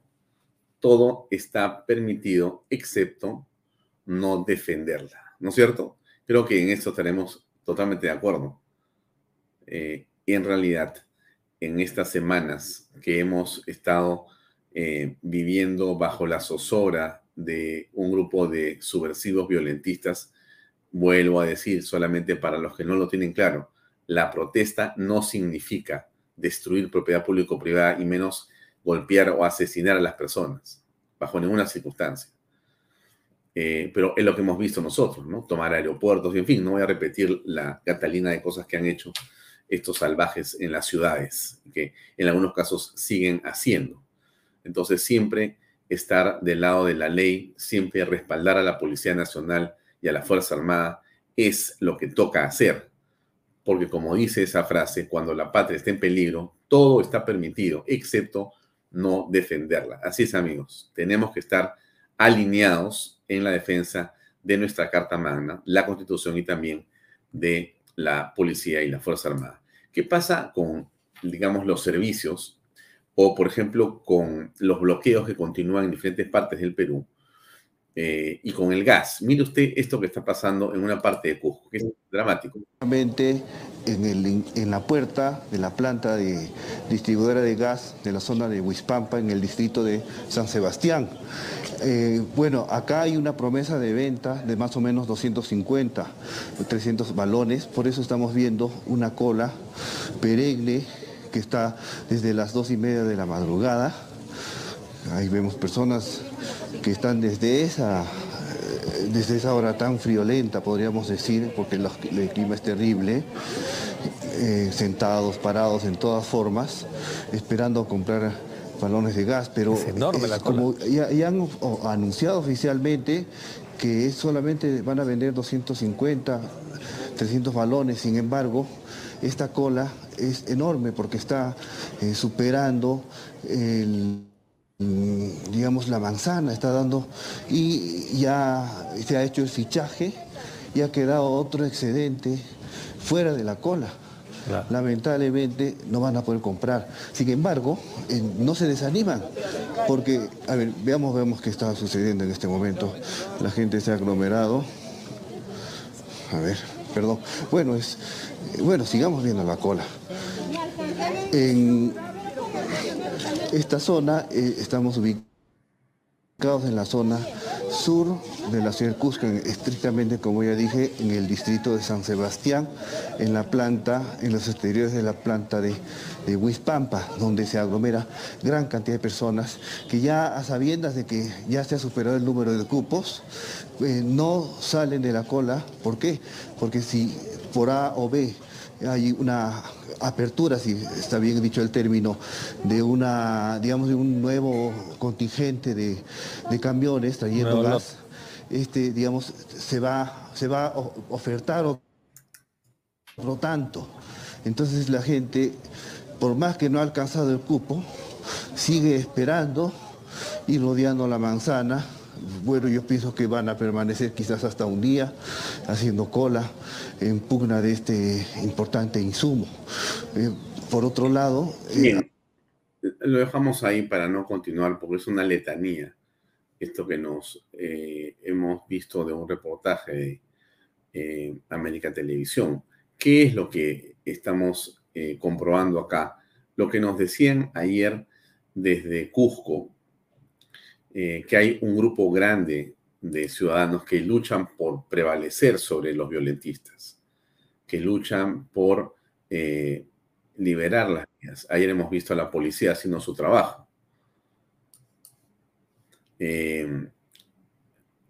todo está permitido excepto no defenderla, ¿no es cierto? Creo que en esto estaremos totalmente de acuerdo. Eh, en realidad, en estas semanas que hemos estado eh, viviendo bajo la zozobra de un grupo de subversivos violentistas, Vuelvo a decir, solamente para los que no lo tienen claro, la protesta no significa destruir propiedad público-privada y menos golpear o asesinar a las personas, bajo ninguna circunstancia. Eh, pero es lo que hemos visto nosotros, ¿no? Tomar aeropuertos, en fin, no voy a repetir la catalina de cosas que han hecho estos salvajes en las ciudades, que en algunos casos siguen haciendo. Entonces, siempre estar del lado de la ley, siempre respaldar a la Policía Nacional y a la Fuerza Armada es lo que toca hacer. Porque como dice esa frase, cuando la patria está en peligro, todo está permitido, excepto no defenderla. Así es, amigos. Tenemos que estar alineados en la defensa de nuestra Carta Magna, la Constitución y también de la Policía y la Fuerza Armada. ¿Qué pasa con, digamos, los servicios o, por ejemplo, con los bloqueos que continúan en diferentes partes del Perú? Eh, y con el gas. Mire usted esto que está pasando en una parte de Cusco, que es dramático. En, en la puerta de la planta de distribuidora de gas de la zona de Huispampa, en el distrito de San Sebastián. Eh, bueno, acá hay una promesa de venta de más o menos 250, 300 balones, por eso estamos viendo una cola perenne que está desde las dos y media de la madrugada. Ahí vemos personas que están desde esa, eh, desde esa hora tan friolenta, podríamos decir, porque el clima es terrible, eh, sentados, parados en todas formas, esperando comprar balones de gas, pero como ya, han anunciado oficialmente que solamente van a vender 250, 300 balones, sin embargo, esta cola es enorme porque está eh, superando el digamos, la manzana está dando y ya se ha hecho el fichaje y ha quedado otro excedente fuera de la cola. Lamentablemente no van a poder comprar. Sin embargo, no se desaniman, porque, a ver, veamos, veamos qué está sucediendo en este momento. La gente se ha aglomerado. A ver, perdón. Bueno, es, bueno, sigamos viendo la cola. En, esta zona eh, estamos ubicados en la zona sur de la ciudad de Cusco, estrictamente, como ya dije, en el distrito de San Sebastián, en la planta, en los exteriores de la planta de, de Huispampa, donde se aglomera gran cantidad de personas que ya a sabiendas de que ya se ha superado el número de cupos, eh, no salen de la cola. ¿Por qué? Porque si por A o B hay una apertura, si está bien dicho el término, de una, digamos, de un nuevo contingente de, camiones trayendo gas, este, digamos, se va, se va a ofertar otro tanto. Entonces la gente, por más que no ha alcanzado el cupo, sigue esperando y rodeando la manzana bueno, yo pienso que van a permanecer quizás hasta un día haciendo cola en pugna de este importante insumo. Eh, por otro lado... Eh, Bien, lo dejamos ahí para no continuar porque es una letanía esto que nos eh, hemos visto de un reportaje de América Televisión. ¿Qué es lo que estamos comprobando acá? Lo que nos decían ayer desde Cusco, eh, que hay un grupo grande de ciudadanos que luchan por prevalecer sobre los violentistas, que luchan por eh, liberar las vías. Ayer hemos visto a la policía haciendo su trabajo. Eh,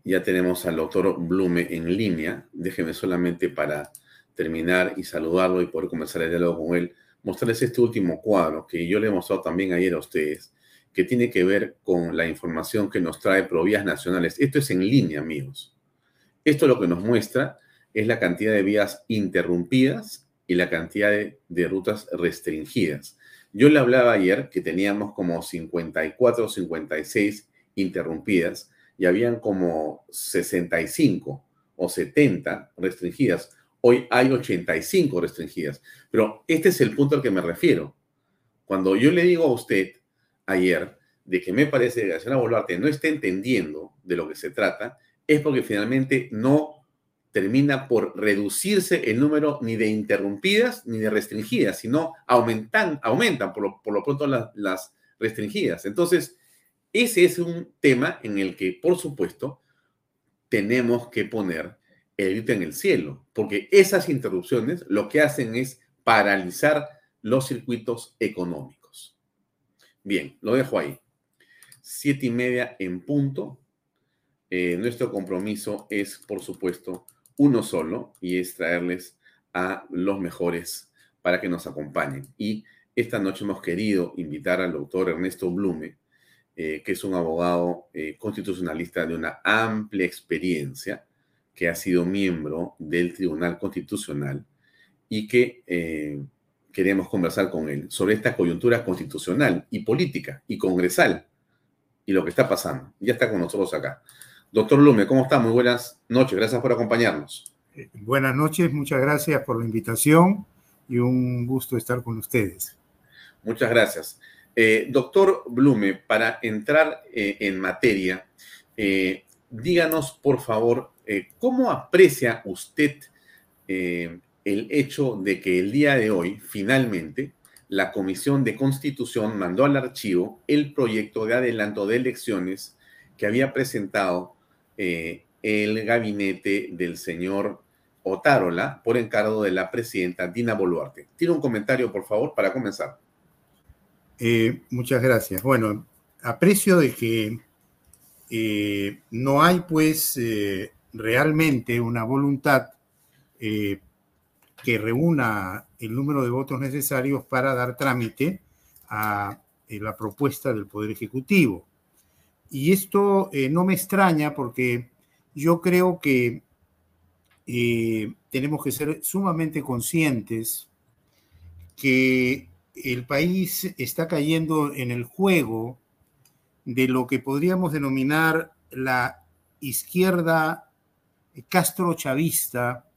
ya tenemos al doctor Blume en línea. Déjeme solamente para terminar y saludarlo y poder comenzar el diálogo con él, mostrarles este último cuadro que yo le he mostrado también ayer a ustedes que tiene que ver con la información que nos trae Provías Nacionales. Esto es en línea, amigos. Esto lo que nos muestra es la cantidad de vías interrumpidas y la cantidad de, rutas restringidas. Yo le hablaba ayer que teníamos como 54 o 56 interrumpidas y habían como 65 o 70 restringidas. Hoy hay 85 restringidas. Pero este es el punto al que me refiero. Cuando yo le digo a usted ayer de que me parece que la señora Boluarte no está entendiendo de lo que se trata, es porque finalmente no termina por reducirse el número ni de interrumpidas ni de restringidas, sino aumentan, aumentan por lo, por lo pronto las, las restringidas. Entonces, ese es un tema en el que, por supuesto, tenemos que poner el grito en el cielo, porque esas interrupciones lo que hacen es paralizar los circuitos económicos. Bien, lo dejo ahí. Siete y media en punto. Eh, nuestro compromiso es, por supuesto, uno solo y es traerles a los mejores para que nos acompañen. Y esta noche hemos querido invitar al doctor Ernesto Blume, eh, que es un abogado eh, constitucionalista de una amplia experiencia, que ha sido miembro del Tribunal Constitucional y que eh, queremos conversar con él sobre esta coyuntura constitucional y política y congresal y lo que está pasando. Ya está con nosotros acá. Doctor Blume, ¿cómo está? Muy buenas noches. Gracias por acompañarnos. Buenas noches, muchas gracias por la invitación y un gusto estar con ustedes. Muchas gracias. Eh, doctor Blume, para entrar eh, en materia, eh, díganos, por favor, ¿cómo aprecia usted el hecho de que el día de hoy, finalmente, la Comisión de Constitución mandó al archivo el proyecto de adelanto de elecciones que había presentado el gabinete del señor Otárola por encargo de la presidenta Dina Boluarte? Tiene un comentario, por favor, para comenzar. Eh, muchas gracias. Bueno, aprecio de que eh, no hay pues eh, realmente una voluntad que reúna el número de votos necesarios para dar trámite a la propuesta del Poder Ejecutivo. Y esto no me extraña porque yo creo que tenemos que ser sumamente conscientes que el país está cayendo en el juego de lo que podríamos denominar la izquierda castro-chavista,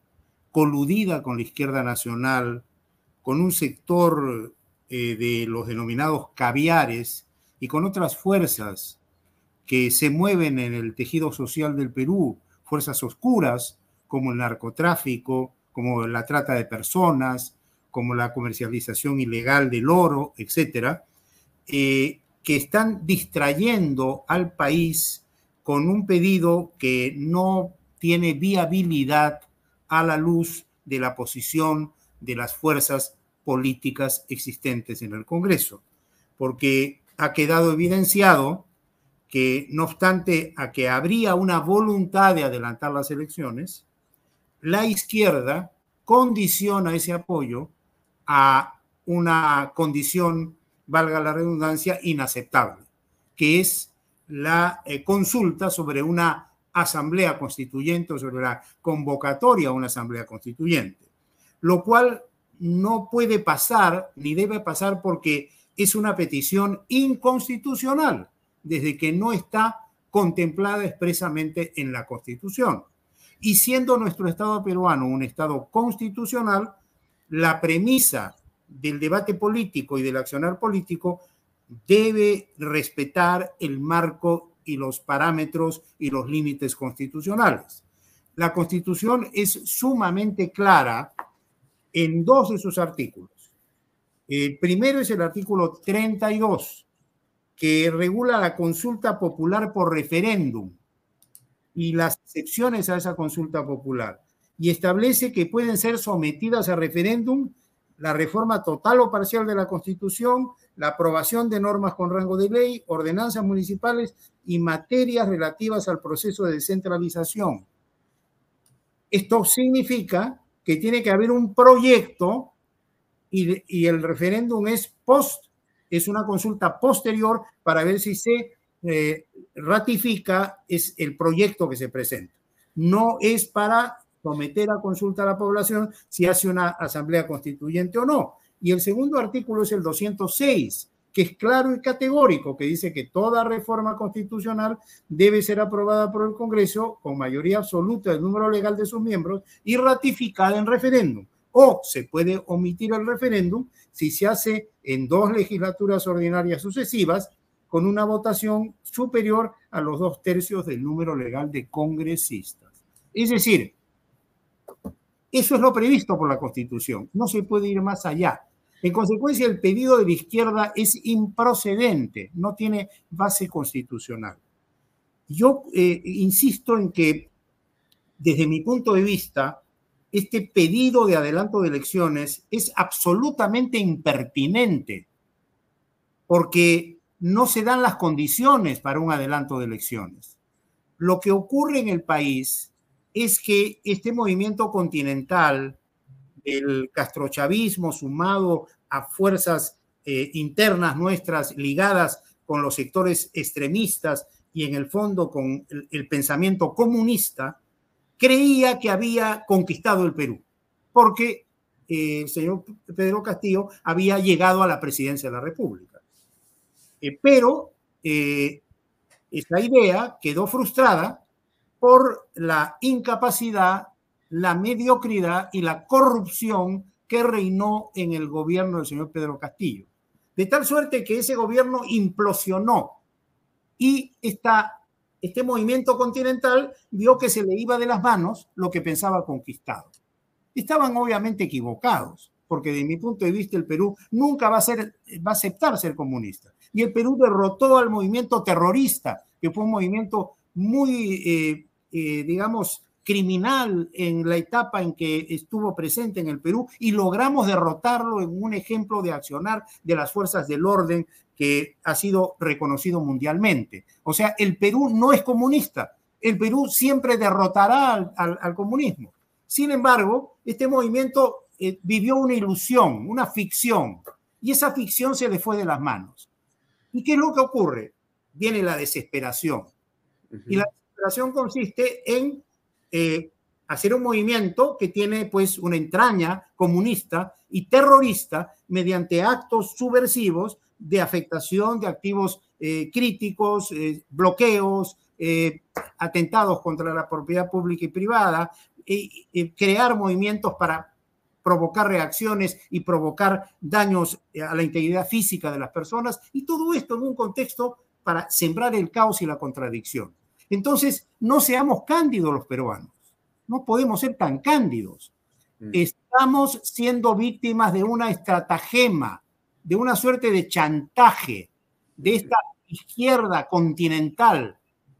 coludida con la izquierda nacional, con un sector eh, de los denominados caviares y con otras fuerzas que se mueven en el tejido social del Perú, fuerzas oscuras como el narcotráfico, como la trata de personas, como la comercialización ilegal del oro, etcétera, eh, que están distrayendo al país con un pedido que no tiene viabilidad a la luz de la posición de las fuerzas políticas existentes en el Congreso, porque ha quedado evidenciado que no obstante a que habría una voluntad de adelantar las elecciones, la izquierda condiciona ese apoyo a una condición, valga la redundancia, inaceptable, que es la eh, consulta sobre una asamblea constituyente o sobre la convocatoria a una asamblea constituyente, lo cual no puede pasar ni debe pasar porque es una petición inconstitucional, desde que no está contemplada expresamente en la Constitución. Y siendo nuestro Estado peruano un Estado constitucional, la premisa del debate político y del accionar político debe respetar el marco y los parámetros y los límites constitucionales. La Constitución es sumamente clara en dos de sus artículos. El primero es el artículo 32, que regula la consulta popular por referéndum y las excepciones a esa consulta popular y establece que pueden ser sometidas a referéndum la reforma total o parcial de la Constitución, la aprobación de normas con rango de ley, ordenanzas municipales y materias relativas al proceso de descentralización. Esto significa que tiene que haber un proyecto y, el referéndum es post, es una consulta posterior para ver si se eh, ratifica es el proyecto que se presenta. No es para someter a consulta a la población si hace una asamblea constituyente o no. Y el segundo artículo es el 206, que es claro y categórico, que dice que toda reforma constitucional debe ser aprobada por el Congreso con mayoría absoluta del número legal de sus miembros y ratificada en referéndum. O se puede omitir el referéndum si se hace en dos legislaturas ordinarias sucesivas con una votación superior a los dos tercios del número legal de congresistas. Es decir, eso es lo previsto por la Constitución. No se puede ir más allá. En consecuencia, el pedido de la izquierda es improcedente, no tiene base constitucional. Yo eh, insisto en que, desde mi punto de vista, este pedido de adelanto de elecciones es absolutamente impertinente. porque no se dan las condiciones para un adelanto de elecciones. Lo que ocurre en el país es que este movimiento continental, el castrochavismo sumado a fuerzas eh, internas nuestras ligadas con los sectores extremistas y en el fondo con el, pensamiento comunista, creía que había conquistado el Perú, porque eh, el señor Pedro Castillo había llegado a la presidencia de la República. Eh, pero esta idea quedó frustrada por la incapacidad, la mediocridad y la corrupción que reinó en el gobierno del señor Pedro Castillo. De tal suerte que ese gobierno implosionó y esta, este movimiento continental vio que se le iba de las manos lo que pensaba conquistado. Estaban obviamente equivocados, porque de mi punto de vista el Perú nunca va a, ser, va a aceptar ser comunista. Y el Perú derrotó al movimiento terrorista, que fue un movimiento muy, eh, eh, digamos, criminal en la etapa en que estuvo presente en el Perú y logramos derrotarlo en un ejemplo de accionar de las fuerzas del orden que ha sido reconocido mundialmente. O sea, el Perú no es comunista, el Perú siempre derrotará al, al, al comunismo. Sin embargo, este movimiento eh, vivió una ilusión, una ficción, y esa ficción se le fue de las manos. ¿Y qué es lo que ocurre? Viene la desesperación. Uh -huh. Y la desesperación consiste en eh, hacer un movimiento que tiene pues una entraña comunista y terrorista mediante actos subversivos de afectación de activos eh, críticos, eh, bloqueos, atentados contra la propiedad pública y privada, crear movimientos para provocar reacciones y provocar daños a la integridad física de las personas, y todo esto en un contexto para sembrar el caos y la contradicción. Entonces, no seamos cándidos los peruanos, no podemos ser tan cándidos. Mm. Estamos siendo víctimas de una estratagema, de una suerte de chantaje de esta izquierda continental,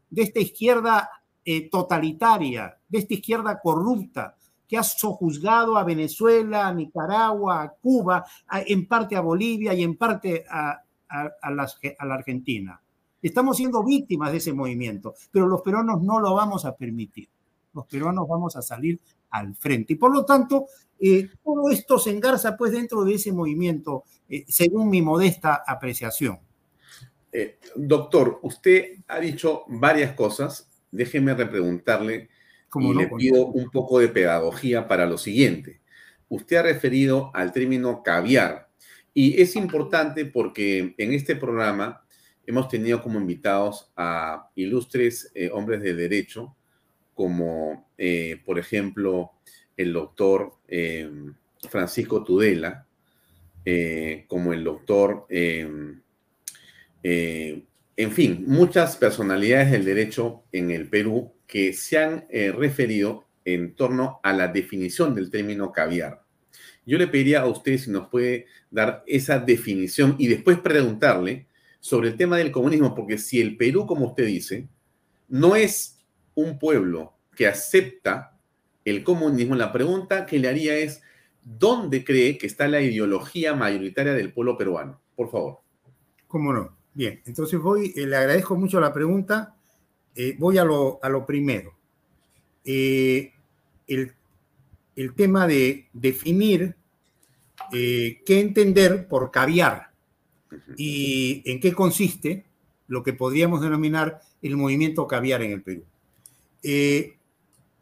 de esta izquierda eh, totalitaria, de esta izquierda corrupta, que ha sojuzgado a Venezuela, a Nicaragua, a Cuba, a, en parte a Bolivia y en parte a, a, a, las, a la Argentina. Estamos siendo víctimas de ese movimiento, pero los peruanos no lo vamos a permitir. Los peruanos vamos a salir al frente. Y por lo tanto, eh, todo esto se engarza pues dentro de ese movimiento, eh, según mi modesta apreciación. Eh, doctor, usted ha dicho varias cosas. Déjeme repreguntarle y no, le pido un poco de pedagogía para lo siguiente. Usted ha referido al término caviar y es importante porque en este programa hemos tenido como invitados a ilustres eh, hombres de derecho, como eh, por ejemplo el doctor eh, Francisco Tudela, como el doctor, en fin, muchas personalidades del derecho en el Perú que se han referido en torno a la definición del término caviar. Yo le pediría a usted si nos puede dar esa definición y después preguntarle sobre el tema del comunismo, porque si el Perú, como usted dice, no es un pueblo que acepta el comunismo, la pregunta que le haría es, ¿dónde cree que está la ideología mayoritaria del pueblo peruano? Por favor. ¿Cómo no? Bien, entonces voy, eh, le agradezco mucho la pregunta, eh, voy a lo, a lo primero. Eh, el, el, tema de definir qué entender por caviar y en qué consiste lo que podríamos denominar el movimiento caviar en el Perú. Eh,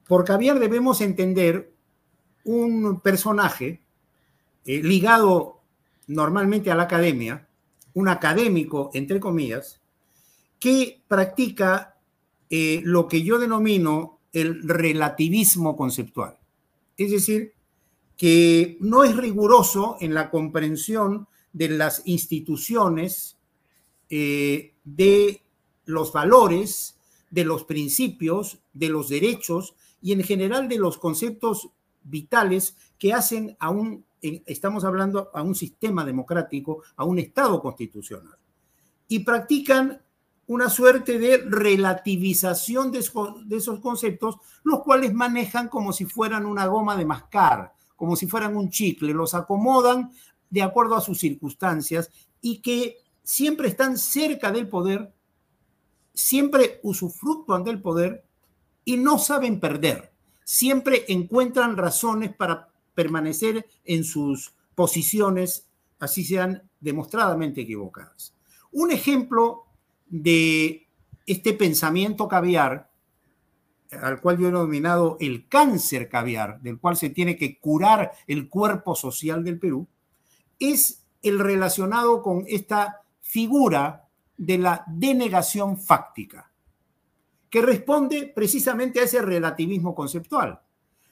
por caviar debemos entender un personaje eh, ligado normalmente a la academia, un académico, entre comillas, que practica eh, lo que yo denomino el relativismo conceptual. Es decir, que no es riguroso en la comprensión de las instituciones, eh, de los valores, de los principios, de los derechos y en general de los conceptos vitales que hacen a un, estamos hablando a un sistema democrático, a un Estado constitucional. Y practican una suerte de relativización de esos conceptos, los cuales manejan como si fueran una goma de mascar, como si fueran un chicle, los acomodan de acuerdo a sus circunstancias y que siempre están cerca del poder, siempre usufructúan del poder y no saben perder. Siempre encuentran razones para permanecer en sus posiciones, así sean demostradamente equivocadas. Un ejemplo de este pensamiento caviar, al cual yo he denominado el cáncer caviar, del cual se tiene que curar el cuerpo social del Perú, es el relacionado con esta figura de la denegación fáctica, que responde precisamente a ese relativismo conceptual,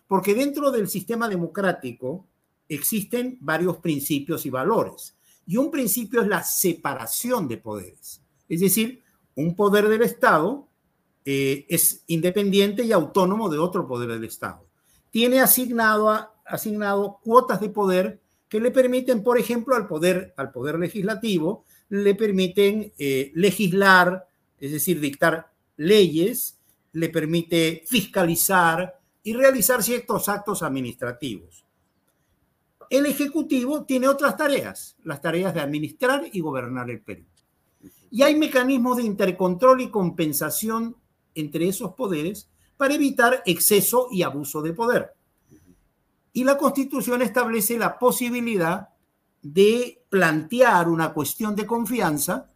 porque dentro del sistema democrático existen varios principios y valores, y un principio es la separación de poderes, es decir, un poder del Estado eh, es independiente y autónomo de otro poder del Estado. Tiene asignado, asignado cuotas de poder que le permiten, por ejemplo, al poder, al poder legislativo, le permiten eh, legislar, es decir, dictar leyes, le permite fiscalizar y realizar ciertos actos administrativos. El Ejecutivo tiene otras tareas, las tareas de administrar y gobernar el Perú. Y hay mecanismos de intercontrol y compensación entre esos poderes para evitar exceso y abuso de poder. Y la Constitución establece la posibilidad de plantear una cuestión de confianza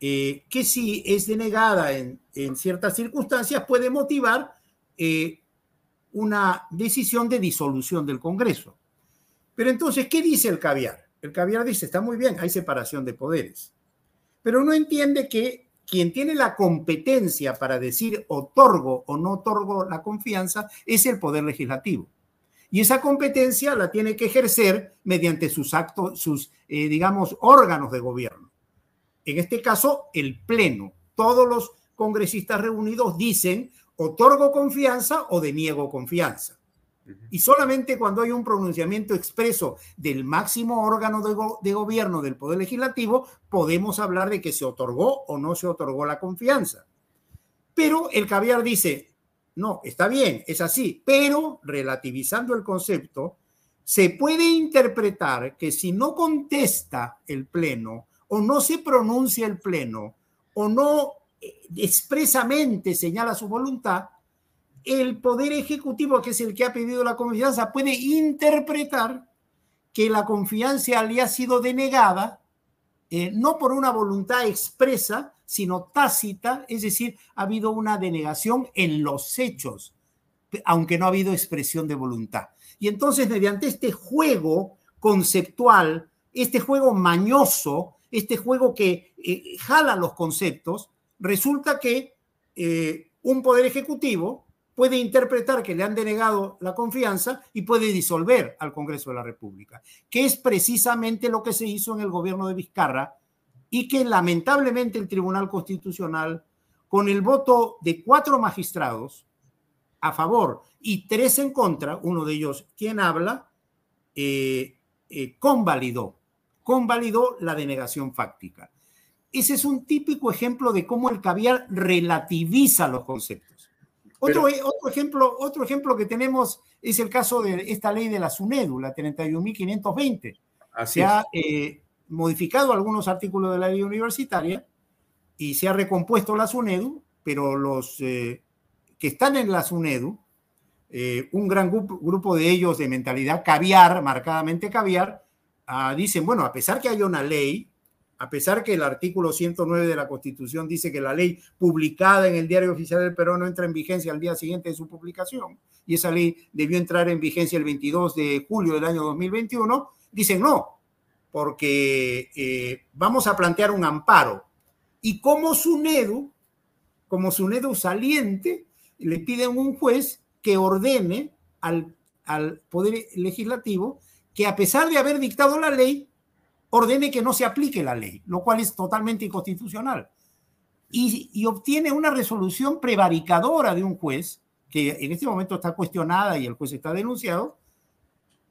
eh, que si es denegada en, ciertas circunstancias puede motivar eh, una decisión de disolución del Congreso. Pero entonces, ¿qué dice el caviar? El caviar dice, está muy bien, hay separación de poderes, pero no entiende que quien tiene la competencia para decir otorgo o no otorgo la confianza es el poder legislativo. Y esa competencia la tiene que ejercer mediante sus actos, sus, eh, digamos, órganos de gobierno. En este caso, el Pleno. Todos los congresistas reunidos dicen otorgo confianza o deniego confianza. Y solamente cuando hay un pronunciamiento expreso del máximo órgano de, de, gobierno del Poder Legislativo, podemos hablar de que se otorgó o no se otorgó la confianza. Pero el caviar dice, no, está bien, es así, pero relativizando el concepto, se puede interpretar que si no contesta el Pleno o no se pronuncia el Pleno o no eh, expresamente señala su voluntad, el Poder Ejecutivo, que es el que ha pedido la confianza, puede interpretar que la confianza le ha sido denegada, eh, no por una voluntad expresa, sino tácita, es decir, ha habido una denegación en los hechos, aunque no ha habido expresión de voluntad. Y entonces, mediante este juego conceptual, este juego mañoso, este juego que eh, jala los conceptos, resulta que eh, un poder ejecutivo puede interpretar que le han denegado la confianza y puede disolver al Congreso de la República, que es precisamente lo que se hizo en el gobierno de Vizcarra y que lamentablemente el Tribunal Constitucional, con el voto de cuatro magistrados a favor y tres en contra, uno de ellos quien habla, eh, eh, convalidó, convalidó la denegación fáctica. Ese es un típico ejemplo de cómo el caviar relativiza los conceptos. Otro, otro, ejemplo, otro ejemplo que tenemos es el caso de esta ley de la SUNEDU, la 31.520. Se ha eh, modificado algunos artículos de la ley universitaria y se ha recompuesto la SUNEDU, pero los eh, que están en la SUNEDU, eh, un gran grupo, de ellos de mentalidad caviar, marcadamente caviar, ah, dicen, bueno, a pesar que haya una ley, a pesar que el artículo 109 de la Constitución dice que la ley publicada en el Diario Oficial del Perú no entra en vigencia al día siguiente de su publicación, y esa ley debió entrar en vigencia el 22 de julio del año 2021, dicen no, porque eh, vamos a plantear un amparo. Y como SUNEDU, como SUNEDU saliente, le piden un juez que ordene al, al Poder Legislativo que a pesar de haber dictado la ley, ordene que no se aplique la ley, lo cual es totalmente inconstitucional. Y, y, obtiene una resolución prevaricadora de un juez, que en este momento está cuestionada y el juez está denunciado,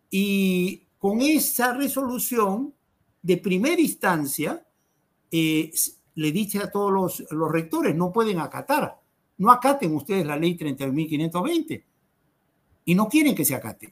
y con esa resolución de primera instancia, eh, le dice a todos los, los, rectores, no pueden acatar, no acaten ustedes la ley 30.520 y no quieren que se acate.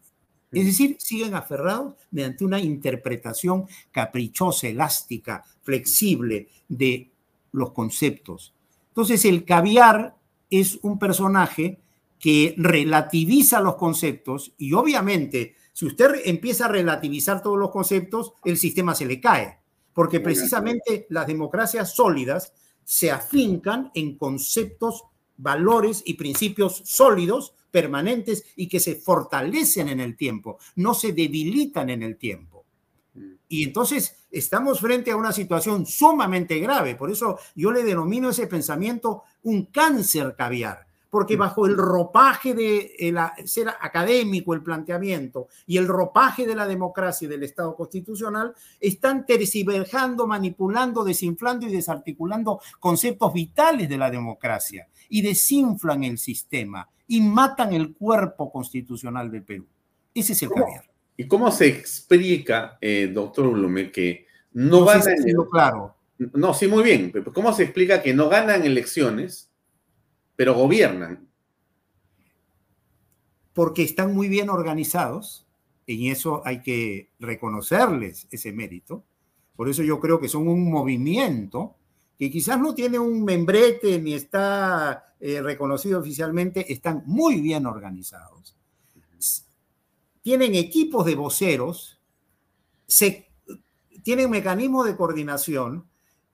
Es decir, siguen aferrados mediante una interpretación caprichosa, elástica, flexible de los conceptos. Entonces el caviar es un personaje que relativiza los conceptos y obviamente si usted empieza a relativizar todos los conceptos, el sistema se le cae, porque precisamente las democracias sólidas se afincan en conceptos, valores y principios sólidos, permanentes y que se fortalecen en el tiempo, no se debilitan en el tiempo. Y entonces estamos frente a una situación sumamente grave. Por eso yo le denomino ese pensamiento un cáncer caviar, porque bajo el ropaje de ser académico el planteamiento y el ropaje de la democracia y del Estado constitucional, están terciverjando, manipulando, desinflando y desarticulando conceptos vitales de la democracia y desinflan el sistema y matan el cuerpo constitucional del Perú. Ese es el caviar. ¿Y cómo se explica, eh, doctor Blume, que no, ganan... claro. No, sí, muy bien. ¿Cómo se explica que no ganan elecciones, pero gobiernan? Porque están muy bien organizados, y eso hay que reconocerles ese mérito. Por eso yo creo que son un movimiento que quizás no tiene un membrete ni está eh, reconocido oficialmente, están muy bien organizados tienen equipos de voceros, se, tienen mecanismos de coordinación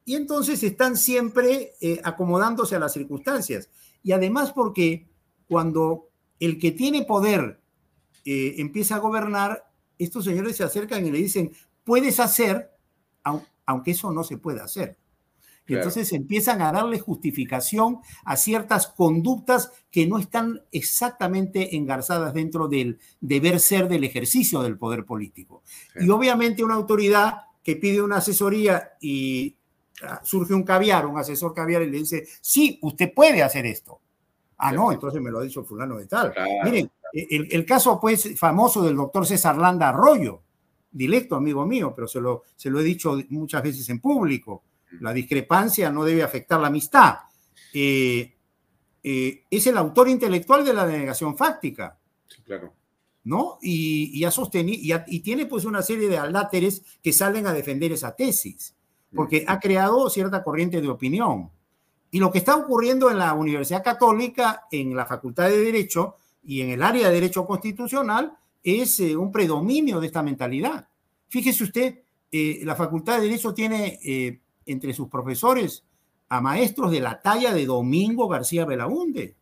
y entonces están siempre eh, acomodándose a las circunstancias. Y además porque cuando el que tiene poder eh, empieza a gobernar, estos señores se acercan y le dicen, puedes hacer, aunque eso no se puede hacer. Y entonces empiezan a darle justificación a ciertas conductas que no están exactamente engarzadas dentro del deber ser del ejercicio del poder político. Y obviamente una autoridad que pide una asesoría y surge un caviar, un asesor caviar y le dice, sí, usted puede hacer esto. Ah, no, entonces me lo ha dicho fulano de tal. Miren, el, el, caso pues famoso del doctor César Landa Arroyo, directo amigo mío, pero se lo, se lo he dicho muchas veces en público la discrepancia no debe afectar la amistad. Eh, eh, es el autor intelectual de la denegación fáctica. claro. ¿No? Y, ha sostenido, y, tiene pues una serie de aláteres que salen a defender esa tesis, porque ha creado cierta corriente de opinión. Y lo que está ocurriendo en la Universidad Católica, en la Facultad de Derecho y en el área de Derecho Constitucional, es eh, un predominio de esta mentalidad. Fíjese usted, la Facultad de Derecho tiene entre sus profesores a maestros de la talla de Domingo García Belaunde.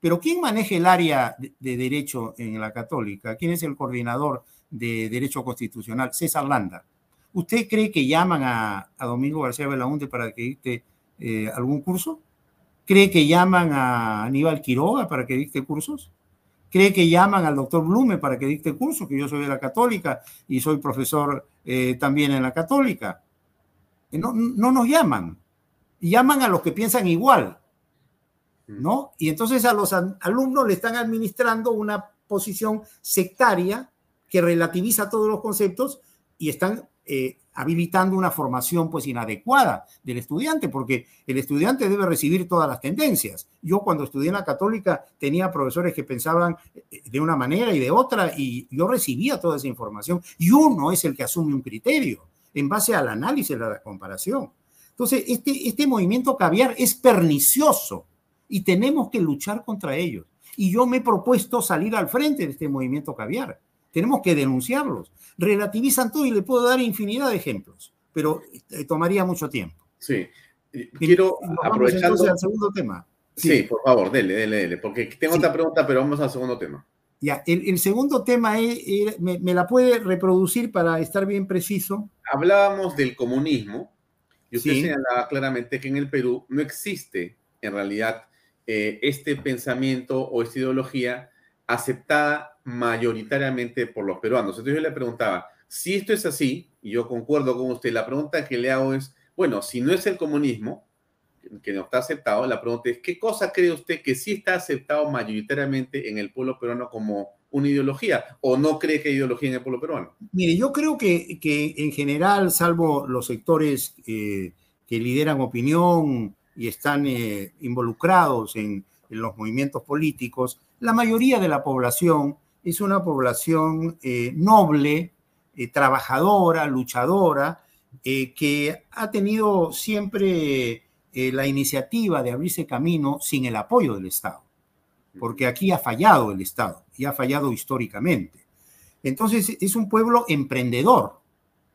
Pero ¿quién maneja el área de, derecho en la católica? ¿Quién es el coordinador de derecho constitucional? César Landa. ¿Usted cree que llaman a, Domingo García Belaunde para que dicte eh, algún curso? ¿Cree que llaman a Aníbal Quiroga para que dicte cursos? ¿Cree que llaman al doctor Blume para que dicte cursos? Que yo soy de la católica y soy profesor eh, también en la católica. No, no nos llaman, llaman a los que piensan igual, ¿no? Y entonces a los alumnos le están administrando una posición sectaria que relativiza todos los conceptos y están eh, habilitando una formación pues inadecuada del estudiante, porque el estudiante debe recibir todas las tendencias. Yo cuando estudié en la católica tenía profesores que pensaban eh, de una manera y de otra y yo recibía toda esa información y uno es el que asume un criterio en base al análisis de la comparación. Entonces, este, este movimiento caviar es pernicioso y tenemos que luchar contra ellos. Y yo me he propuesto salir al frente de este movimiento caviar. Tenemos que denunciarlos. Relativizan todo y le puedo dar infinidad de ejemplos, pero eh, tomaría mucho tiempo. Sí. Quiero aprovechar. al segundo tema. Sí. por favor, dele, dele, dele, porque tengo otra pregunta, pero vamos al segundo tema. Ya, el, segundo tema es, me, la puede reproducir para estar bien preciso? Hablábamos del comunismo y usted señalaba claramente que en el Perú no existe en realidad eh, este pensamiento o esta ideología aceptada mayoritariamente por los peruanos. Entonces yo le preguntaba, si esto es así, y yo concuerdo con usted, la pregunta que le hago es, bueno, si no es el comunismo, que no está aceptado, la pregunta es, ¿qué cosa cree usted que sí está aceptado mayoritariamente en el pueblo peruano como una ideología o no cree que hay ideología en el pueblo peruano? Mire, yo creo que, que en general, salvo los sectores eh, que lideran opinión y están eh, involucrados en, los movimientos políticos, la mayoría de la población es una población eh, noble, trabajadora, luchadora, eh, que ha tenido siempre eh, la iniciativa de abrirse camino sin el apoyo del Estado, porque aquí ha fallado el Estado y ha fallado históricamente. Entonces es un pueblo emprendedor,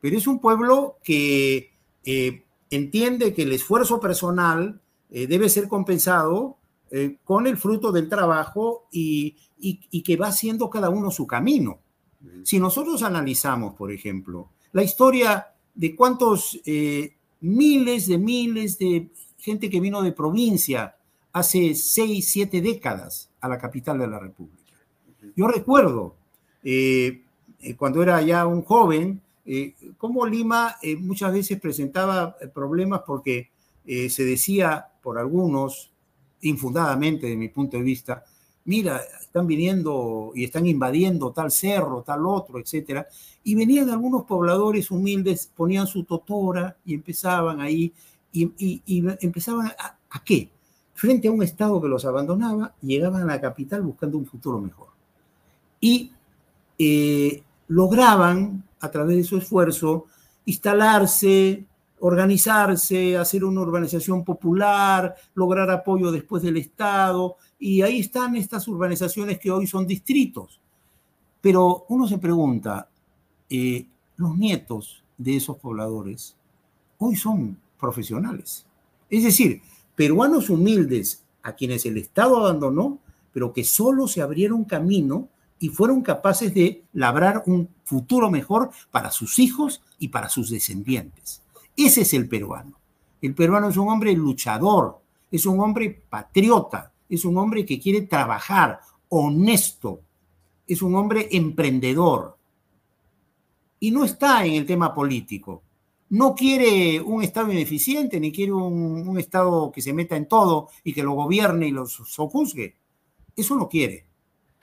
pero es un pueblo que eh, entiende que el esfuerzo personal debe ser compensado con el fruto del trabajo y, y que va haciendo cada uno su camino. Si nosotros analizamos, por ejemplo, la historia de cuántos eh, miles de miles de gente que vino de provincia hace seis, siete décadas a la capital de la República. Yo recuerdo, eh, eh, cuando era ya un joven, cómo Lima muchas veces presentaba problemas porque se decía por algunos, infundadamente de mi punto de vista, mira, están viniendo y están invadiendo tal cerro, tal otro, etcétera. Y venían algunos pobladores humildes, ponían su totora y empezaban ahí, y, empezaban a, qué? Frente a un Estado que los abandonaba, llegaban a la capital buscando un futuro mejor. Y eh, lograban, a través de su esfuerzo, instalarse, organizarse, hacer una urbanización popular, lograr apoyo después del Estado, y ahí están estas urbanizaciones que hoy son distritos. Pero uno se pregunta, eh, los nietos de esos pobladores hoy son profesionales. Es decir, peruanos humildes a quienes el Estado abandonó, pero que solo se abrieron camino y fueron capaces de labrar un futuro mejor para sus hijos y para sus descendientes. Ese es el peruano. El peruano es un hombre luchador, es un hombre patriota, es un hombre que quiere trabajar, honesto, es un hombre emprendedor. Y no está en el tema político. No quiere un Estado ineficiente, ni quiere un, Estado que se meta en todo y que lo gobierne y lo sojuzgue. Eso no quiere.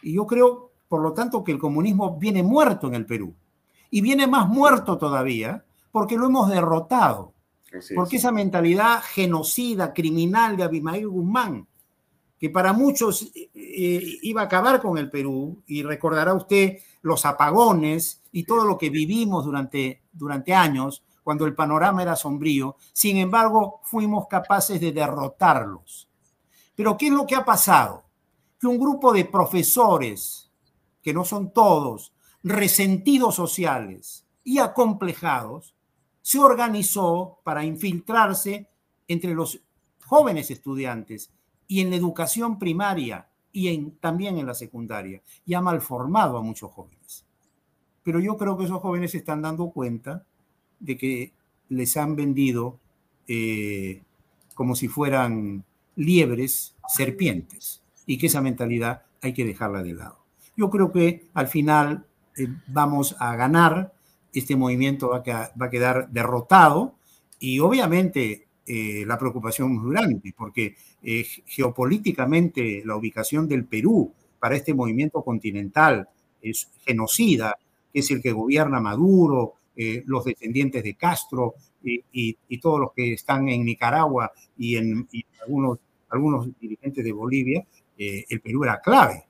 Y yo creo, por lo tanto, que el comunismo viene muerto en el Perú. Y viene más muerto todavía porque lo hemos derrotado. porque esa mentalidad genocida, criminal de Abimael Guzmán, que para muchos eh, eh, iba a acabar con el Perú, y recordará usted los apagones y todo lo que vivimos durante, durante años, cuando el panorama era sombrío, sin embargo, fuimos capaces de derrotarlos. Pero ¿qué es lo que ha pasado? Que un grupo de profesores, que no son todos, resentidos sociales y acomplejados, se organizó para infiltrarse entre los jóvenes estudiantes y en la educación primaria y en, también en la secundaria. Y ha malformado a muchos jóvenes. Pero yo creo que esos jóvenes se están dando cuenta de que les han vendido eh, como si fueran liebres, serpientes, y que esa mentalidad hay que dejarla de lado. Yo creo que al final eh, vamos a ganar, este movimiento va a, va a quedar derrotado y obviamente eh, la preocupación muy grande, porque eh, geopolíticamente la ubicación del Perú para este movimiento continental es genocida, es el que gobierna Maduro, eh, los descendientes de Castro y, todos los que están en Nicaragua y en algunos, algunos dirigentes de Bolivia, el Perú era clave.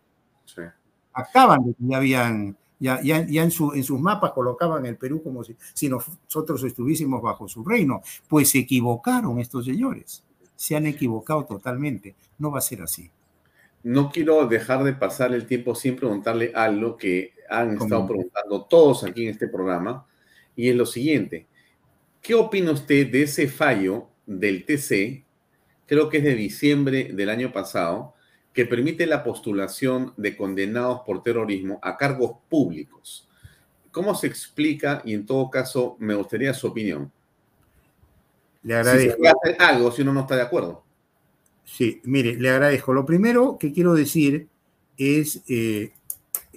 Acaban de que ya habían ya, en, sus mapas colocaban el Perú como si, si nosotros estuviésemos bajo su reino. Pues se equivocaron estos señores, se han equivocado totalmente. No va a ser así. No quiero dejar de pasar el tiempo sin preguntarle algo que han estado preguntando todos aquí en este programa, y es lo siguiente. ¿Qué opina usted de ese fallo del TC? Creo que es de diciembre del año pasado, que permite la postulación de condenados por terrorismo a cargos públicos. ¿Cómo se explica? Y en todo caso, me gustaría su opinión. Le agradezco. Si algo si uno no está de acuerdo. Sí, mire, le agradezco. Lo primero que quiero decir es eh,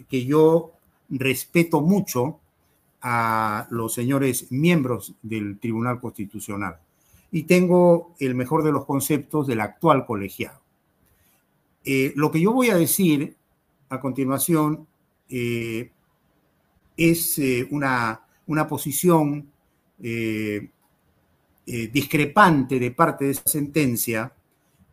que yo respeto mucho a los señores miembros del Tribunal Constitucional y tengo el mejor de los conceptos del actual colegiado. Eh, lo que yo voy a decir a continuación eh, es eh, una, una, posición discrepante de parte de esa sentencia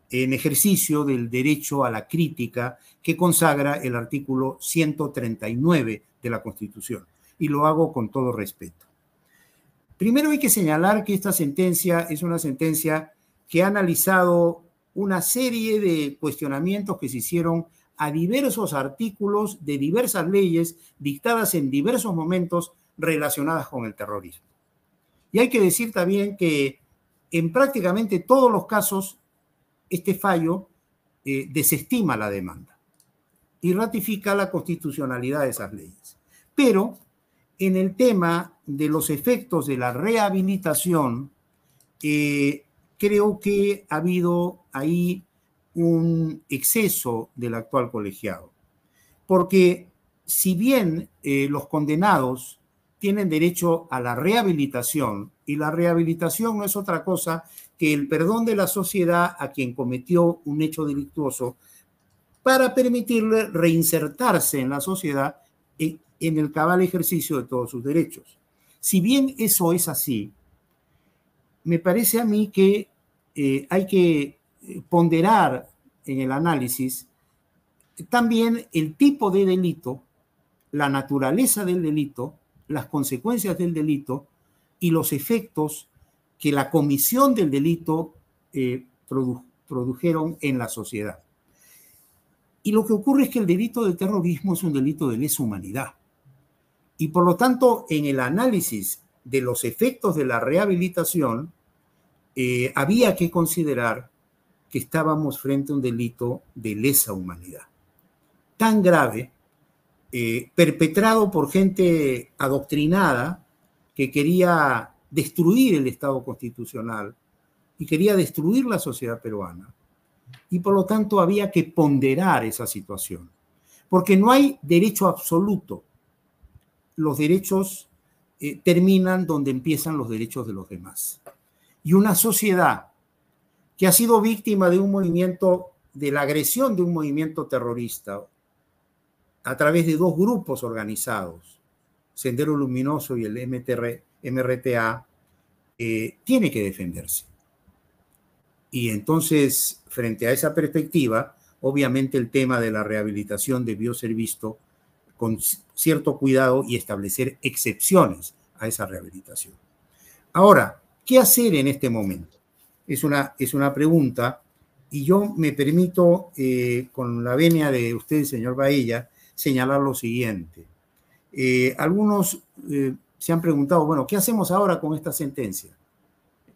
en ejercicio del derecho a la crítica que consagra el artículo 139 de la Constitución. Y lo hago con todo respeto. primero hay que señalar que esta sentencia es una sentencia que ha analizado una serie de cuestionamientos que se hicieron a diversos artículos de diversas leyes dictadas en diversos momentos relacionadas con el terrorismo. Y hay que decir también que en prácticamente todos los casos este fallo eh, desestima la demanda y ratifica la constitucionalidad de esas leyes. Pero en el tema de los efectos de la rehabilitación, eh, creo que ha habido ahí un exceso del actual colegiado. Porque si bien eh, los condenados tienen derecho a la rehabilitación, y la rehabilitación no es otra cosa que el perdón de la sociedad a quien cometió un hecho delictuoso para permitirle reinsertarse en la sociedad en, el cabal ejercicio de todos sus derechos. Si bien eso es así, me parece a mí que eh, hay que eh, ponderar en el análisis también el tipo de delito, la naturaleza del delito, las consecuencias del delito y los efectos que la comisión del delito eh, produjeron en la sociedad. Y lo que ocurre es que el delito de terrorismo es un delito de lesa humanidad. Y por lo tanto, en el análisis de los efectos de la rehabilitación, eh, había que considerar que estábamos frente a un delito de lesa humanidad. Tan grave, eh, perpetrado por gente adoctrinada que quería destruir el Estado constitucional y quería destruir la sociedad peruana. Y por lo tanto había que ponderar esa situación, porque no hay derecho absoluto. Los derechos eh, terminan donde empiezan los derechos de los demás. Y una sociedad que ha sido víctima de un movimiento, de la agresión de un movimiento terrorista a través de dos grupos organizados, Sendero Luminoso y el MTR, MRTA, eh, tiene que defenderse. Y entonces, frente a esa perspectiva, obviamente el tema de la rehabilitación debió ser visto con cierto cuidado y establecer excepciones a esa rehabilitación. Ahora, ¿qué hacer en este momento? Es una, es una pregunta y yo me permito, eh, con la venia de usted, señor Baella, señalar lo siguiente. Eh, algunos eh, se han preguntado, bueno, ¿qué hacemos ahora con esta sentencia?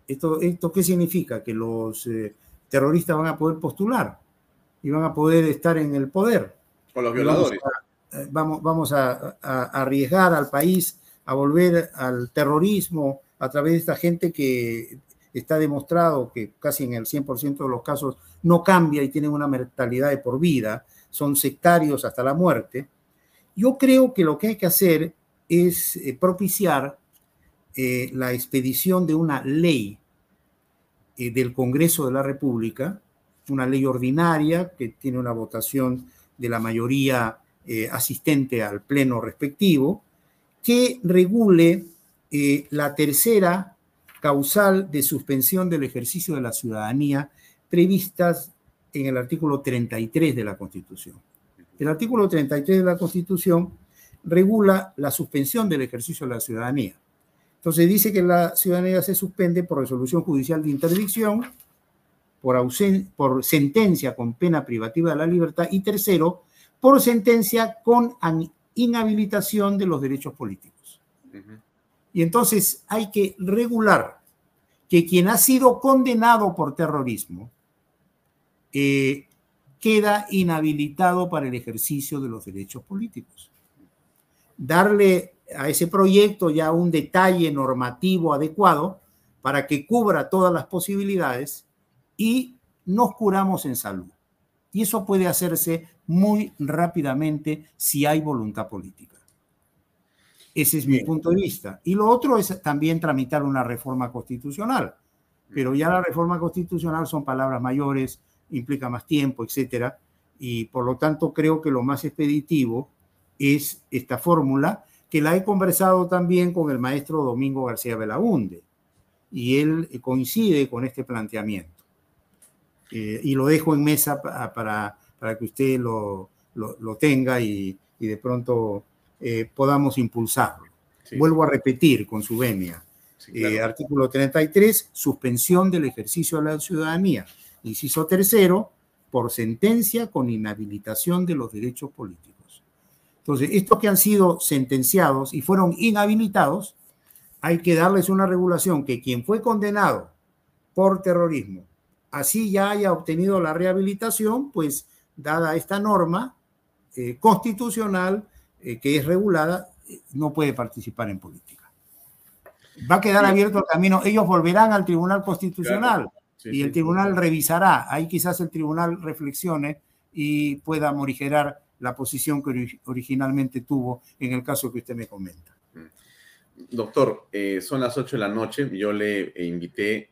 ¿Esto, esto qué significa? Que los terroristas van a poder postular y van a poder estar en el poder. Con los violadores. Vamos, a, vamos, a, arriesgar al país a volver al terrorismo a través de esta gente que está demostrado que casi en el 100% de los casos no cambia y tienen una mentalidad de por vida, son sectarios hasta la muerte. Yo creo que lo que hay que hacer es eh, propiciar eh, la expedición de una ley eh, del Congreso de la República, una ley ordinaria que tiene una votación de la mayoría asistente al pleno respectivo, que regule la tercera causal de suspensión del ejercicio de la ciudadanía previstas en el artículo 33 de la Constitución. El artículo 33 de la Constitución regula la suspensión del ejercicio de la ciudadanía. Entonces dice que la ciudadanía se suspende por resolución judicial de interdicción, por sentencia con pena privativa de la libertad y tercero, por sentencia con inhabilitación de los derechos políticos. Y entonces hay que regular que quien ha sido condenado por terrorismo eh, queda inhabilitado para el ejercicio de los derechos políticos. Darle a ese proyecto ya un detalle normativo adecuado para que cubra todas las posibilidades y nos curamos en salud. Y eso puede hacerse muy rápidamente si hay voluntad política. Ese es mi punto de vista. Y lo otro es también tramitar una reforma constitucional. Pero ya la reforma constitucional son palabras mayores, implica más tiempo, etcétera. Y por lo tanto creo que lo más expeditivo es esta fórmula, que la he conversado también con el maestro Domingo García Belaunde, y él coincide con este planteamiento. Eh, y lo dejo en mesa para, para que usted lo, lo, tenga y, y, de pronto eh, podamos impulsarlo. Vuelvo a repetir con su venia. Eh, artículo 33, suspensión del ejercicio de la ciudadanía. Inciso tercero, por sentencia con inhabilitación de los derechos políticos. Entonces, estos que han sido sentenciados y fueron inhabilitados, hay que darles una regulación que quien fue condenado por terrorismo, así ya haya obtenido la rehabilitación, pues dada esta norma eh, constitucional eh, que es regulada, no puede participar en política. Va a quedar abierto el camino. Ellos volverán al Tribunal Constitucional y el Tribunal revisará. Ahí quizás el Tribunal reflexione y pueda morigerar la posición que originalmente tuvo en el caso que usted me comenta. Mm. Doctor, eh, son las 8 de la noche. Yo le invité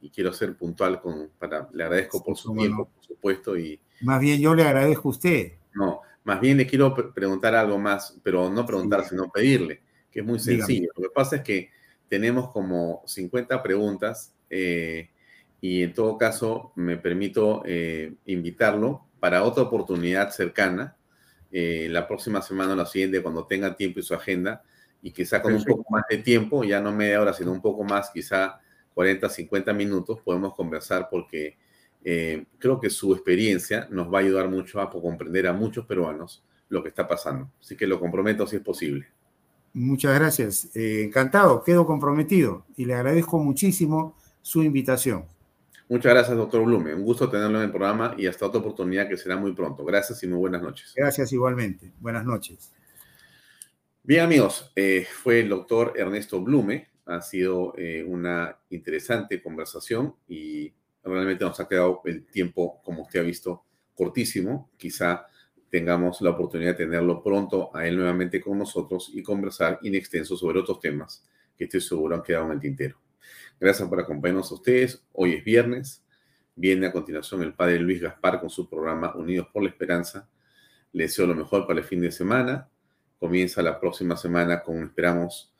y quiero ser puntual con, para, le agradezco por su tiempo, por supuesto. Y, más bien yo le agradezco a usted. No, más bien le quiero preguntar algo más, pero no preguntar, sino pedirle, que es muy sencillo. Lo que pasa es que tenemos como 50 preguntas eh, y en todo caso me permito eh, invitarlo para otra oportunidad cercana, eh, la próxima semana o la siguiente, cuando tenga tiempo y su agenda, y quizá con un poco más de tiempo, ya no media hora, sino un poco más, quizá 40, 50 minutos, podemos conversar porque eh, creo que su experiencia nos va a ayudar mucho a comprender a muchos peruanos lo que está pasando. Así que lo comprometo si es posible. Muchas gracias. Eh, encantado, quedo comprometido y le agradezco muchísimo su invitación. Muchas gracias, doctor Blume. Un gusto tenerlo en el programa y hasta otra oportunidad que será muy pronto. Gracias y muy buenas noches. Gracias igualmente. Buenas noches. Bien, amigos, eh, fue el doctor Ernesto Blume, ha sido eh, una interesante conversación y realmente nos ha quedado el tiempo, como usted ha visto, cortísimo. Quizá tengamos la oportunidad de tenerlo pronto a él nuevamente con nosotros y conversar in extenso sobre otros temas que estoy seguro han quedado en el tintero. Gracias por acompañarnos a ustedes. Hoy es viernes. Viene a continuación el padre Luis Gaspar con su programa Unidos por la Esperanza. Le deseo lo mejor para el fin de semana. Comienza la próxima semana con, esperamos,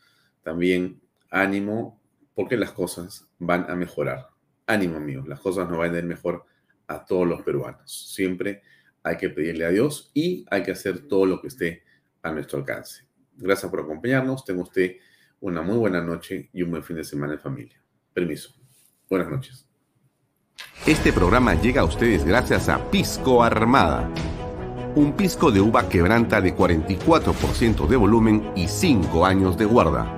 también ánimo, porque las cosas van a mejorar. Ánimo, amigos, las cosas nos van a ir mejor a todos los peruanos. Siempre hay que pedirle a Dios y hay que hacer todo lo que esté a nuestro alcance. Gracias por acompañarnos. Tenga usted una muy buena noche y un buen fin de semana en familia. Permiso. Buenas noches. Este programa llega a ustedes gracias a Pisco Armada. Un pisco de uva quebranta de 44% de volumen y 5 años de guarda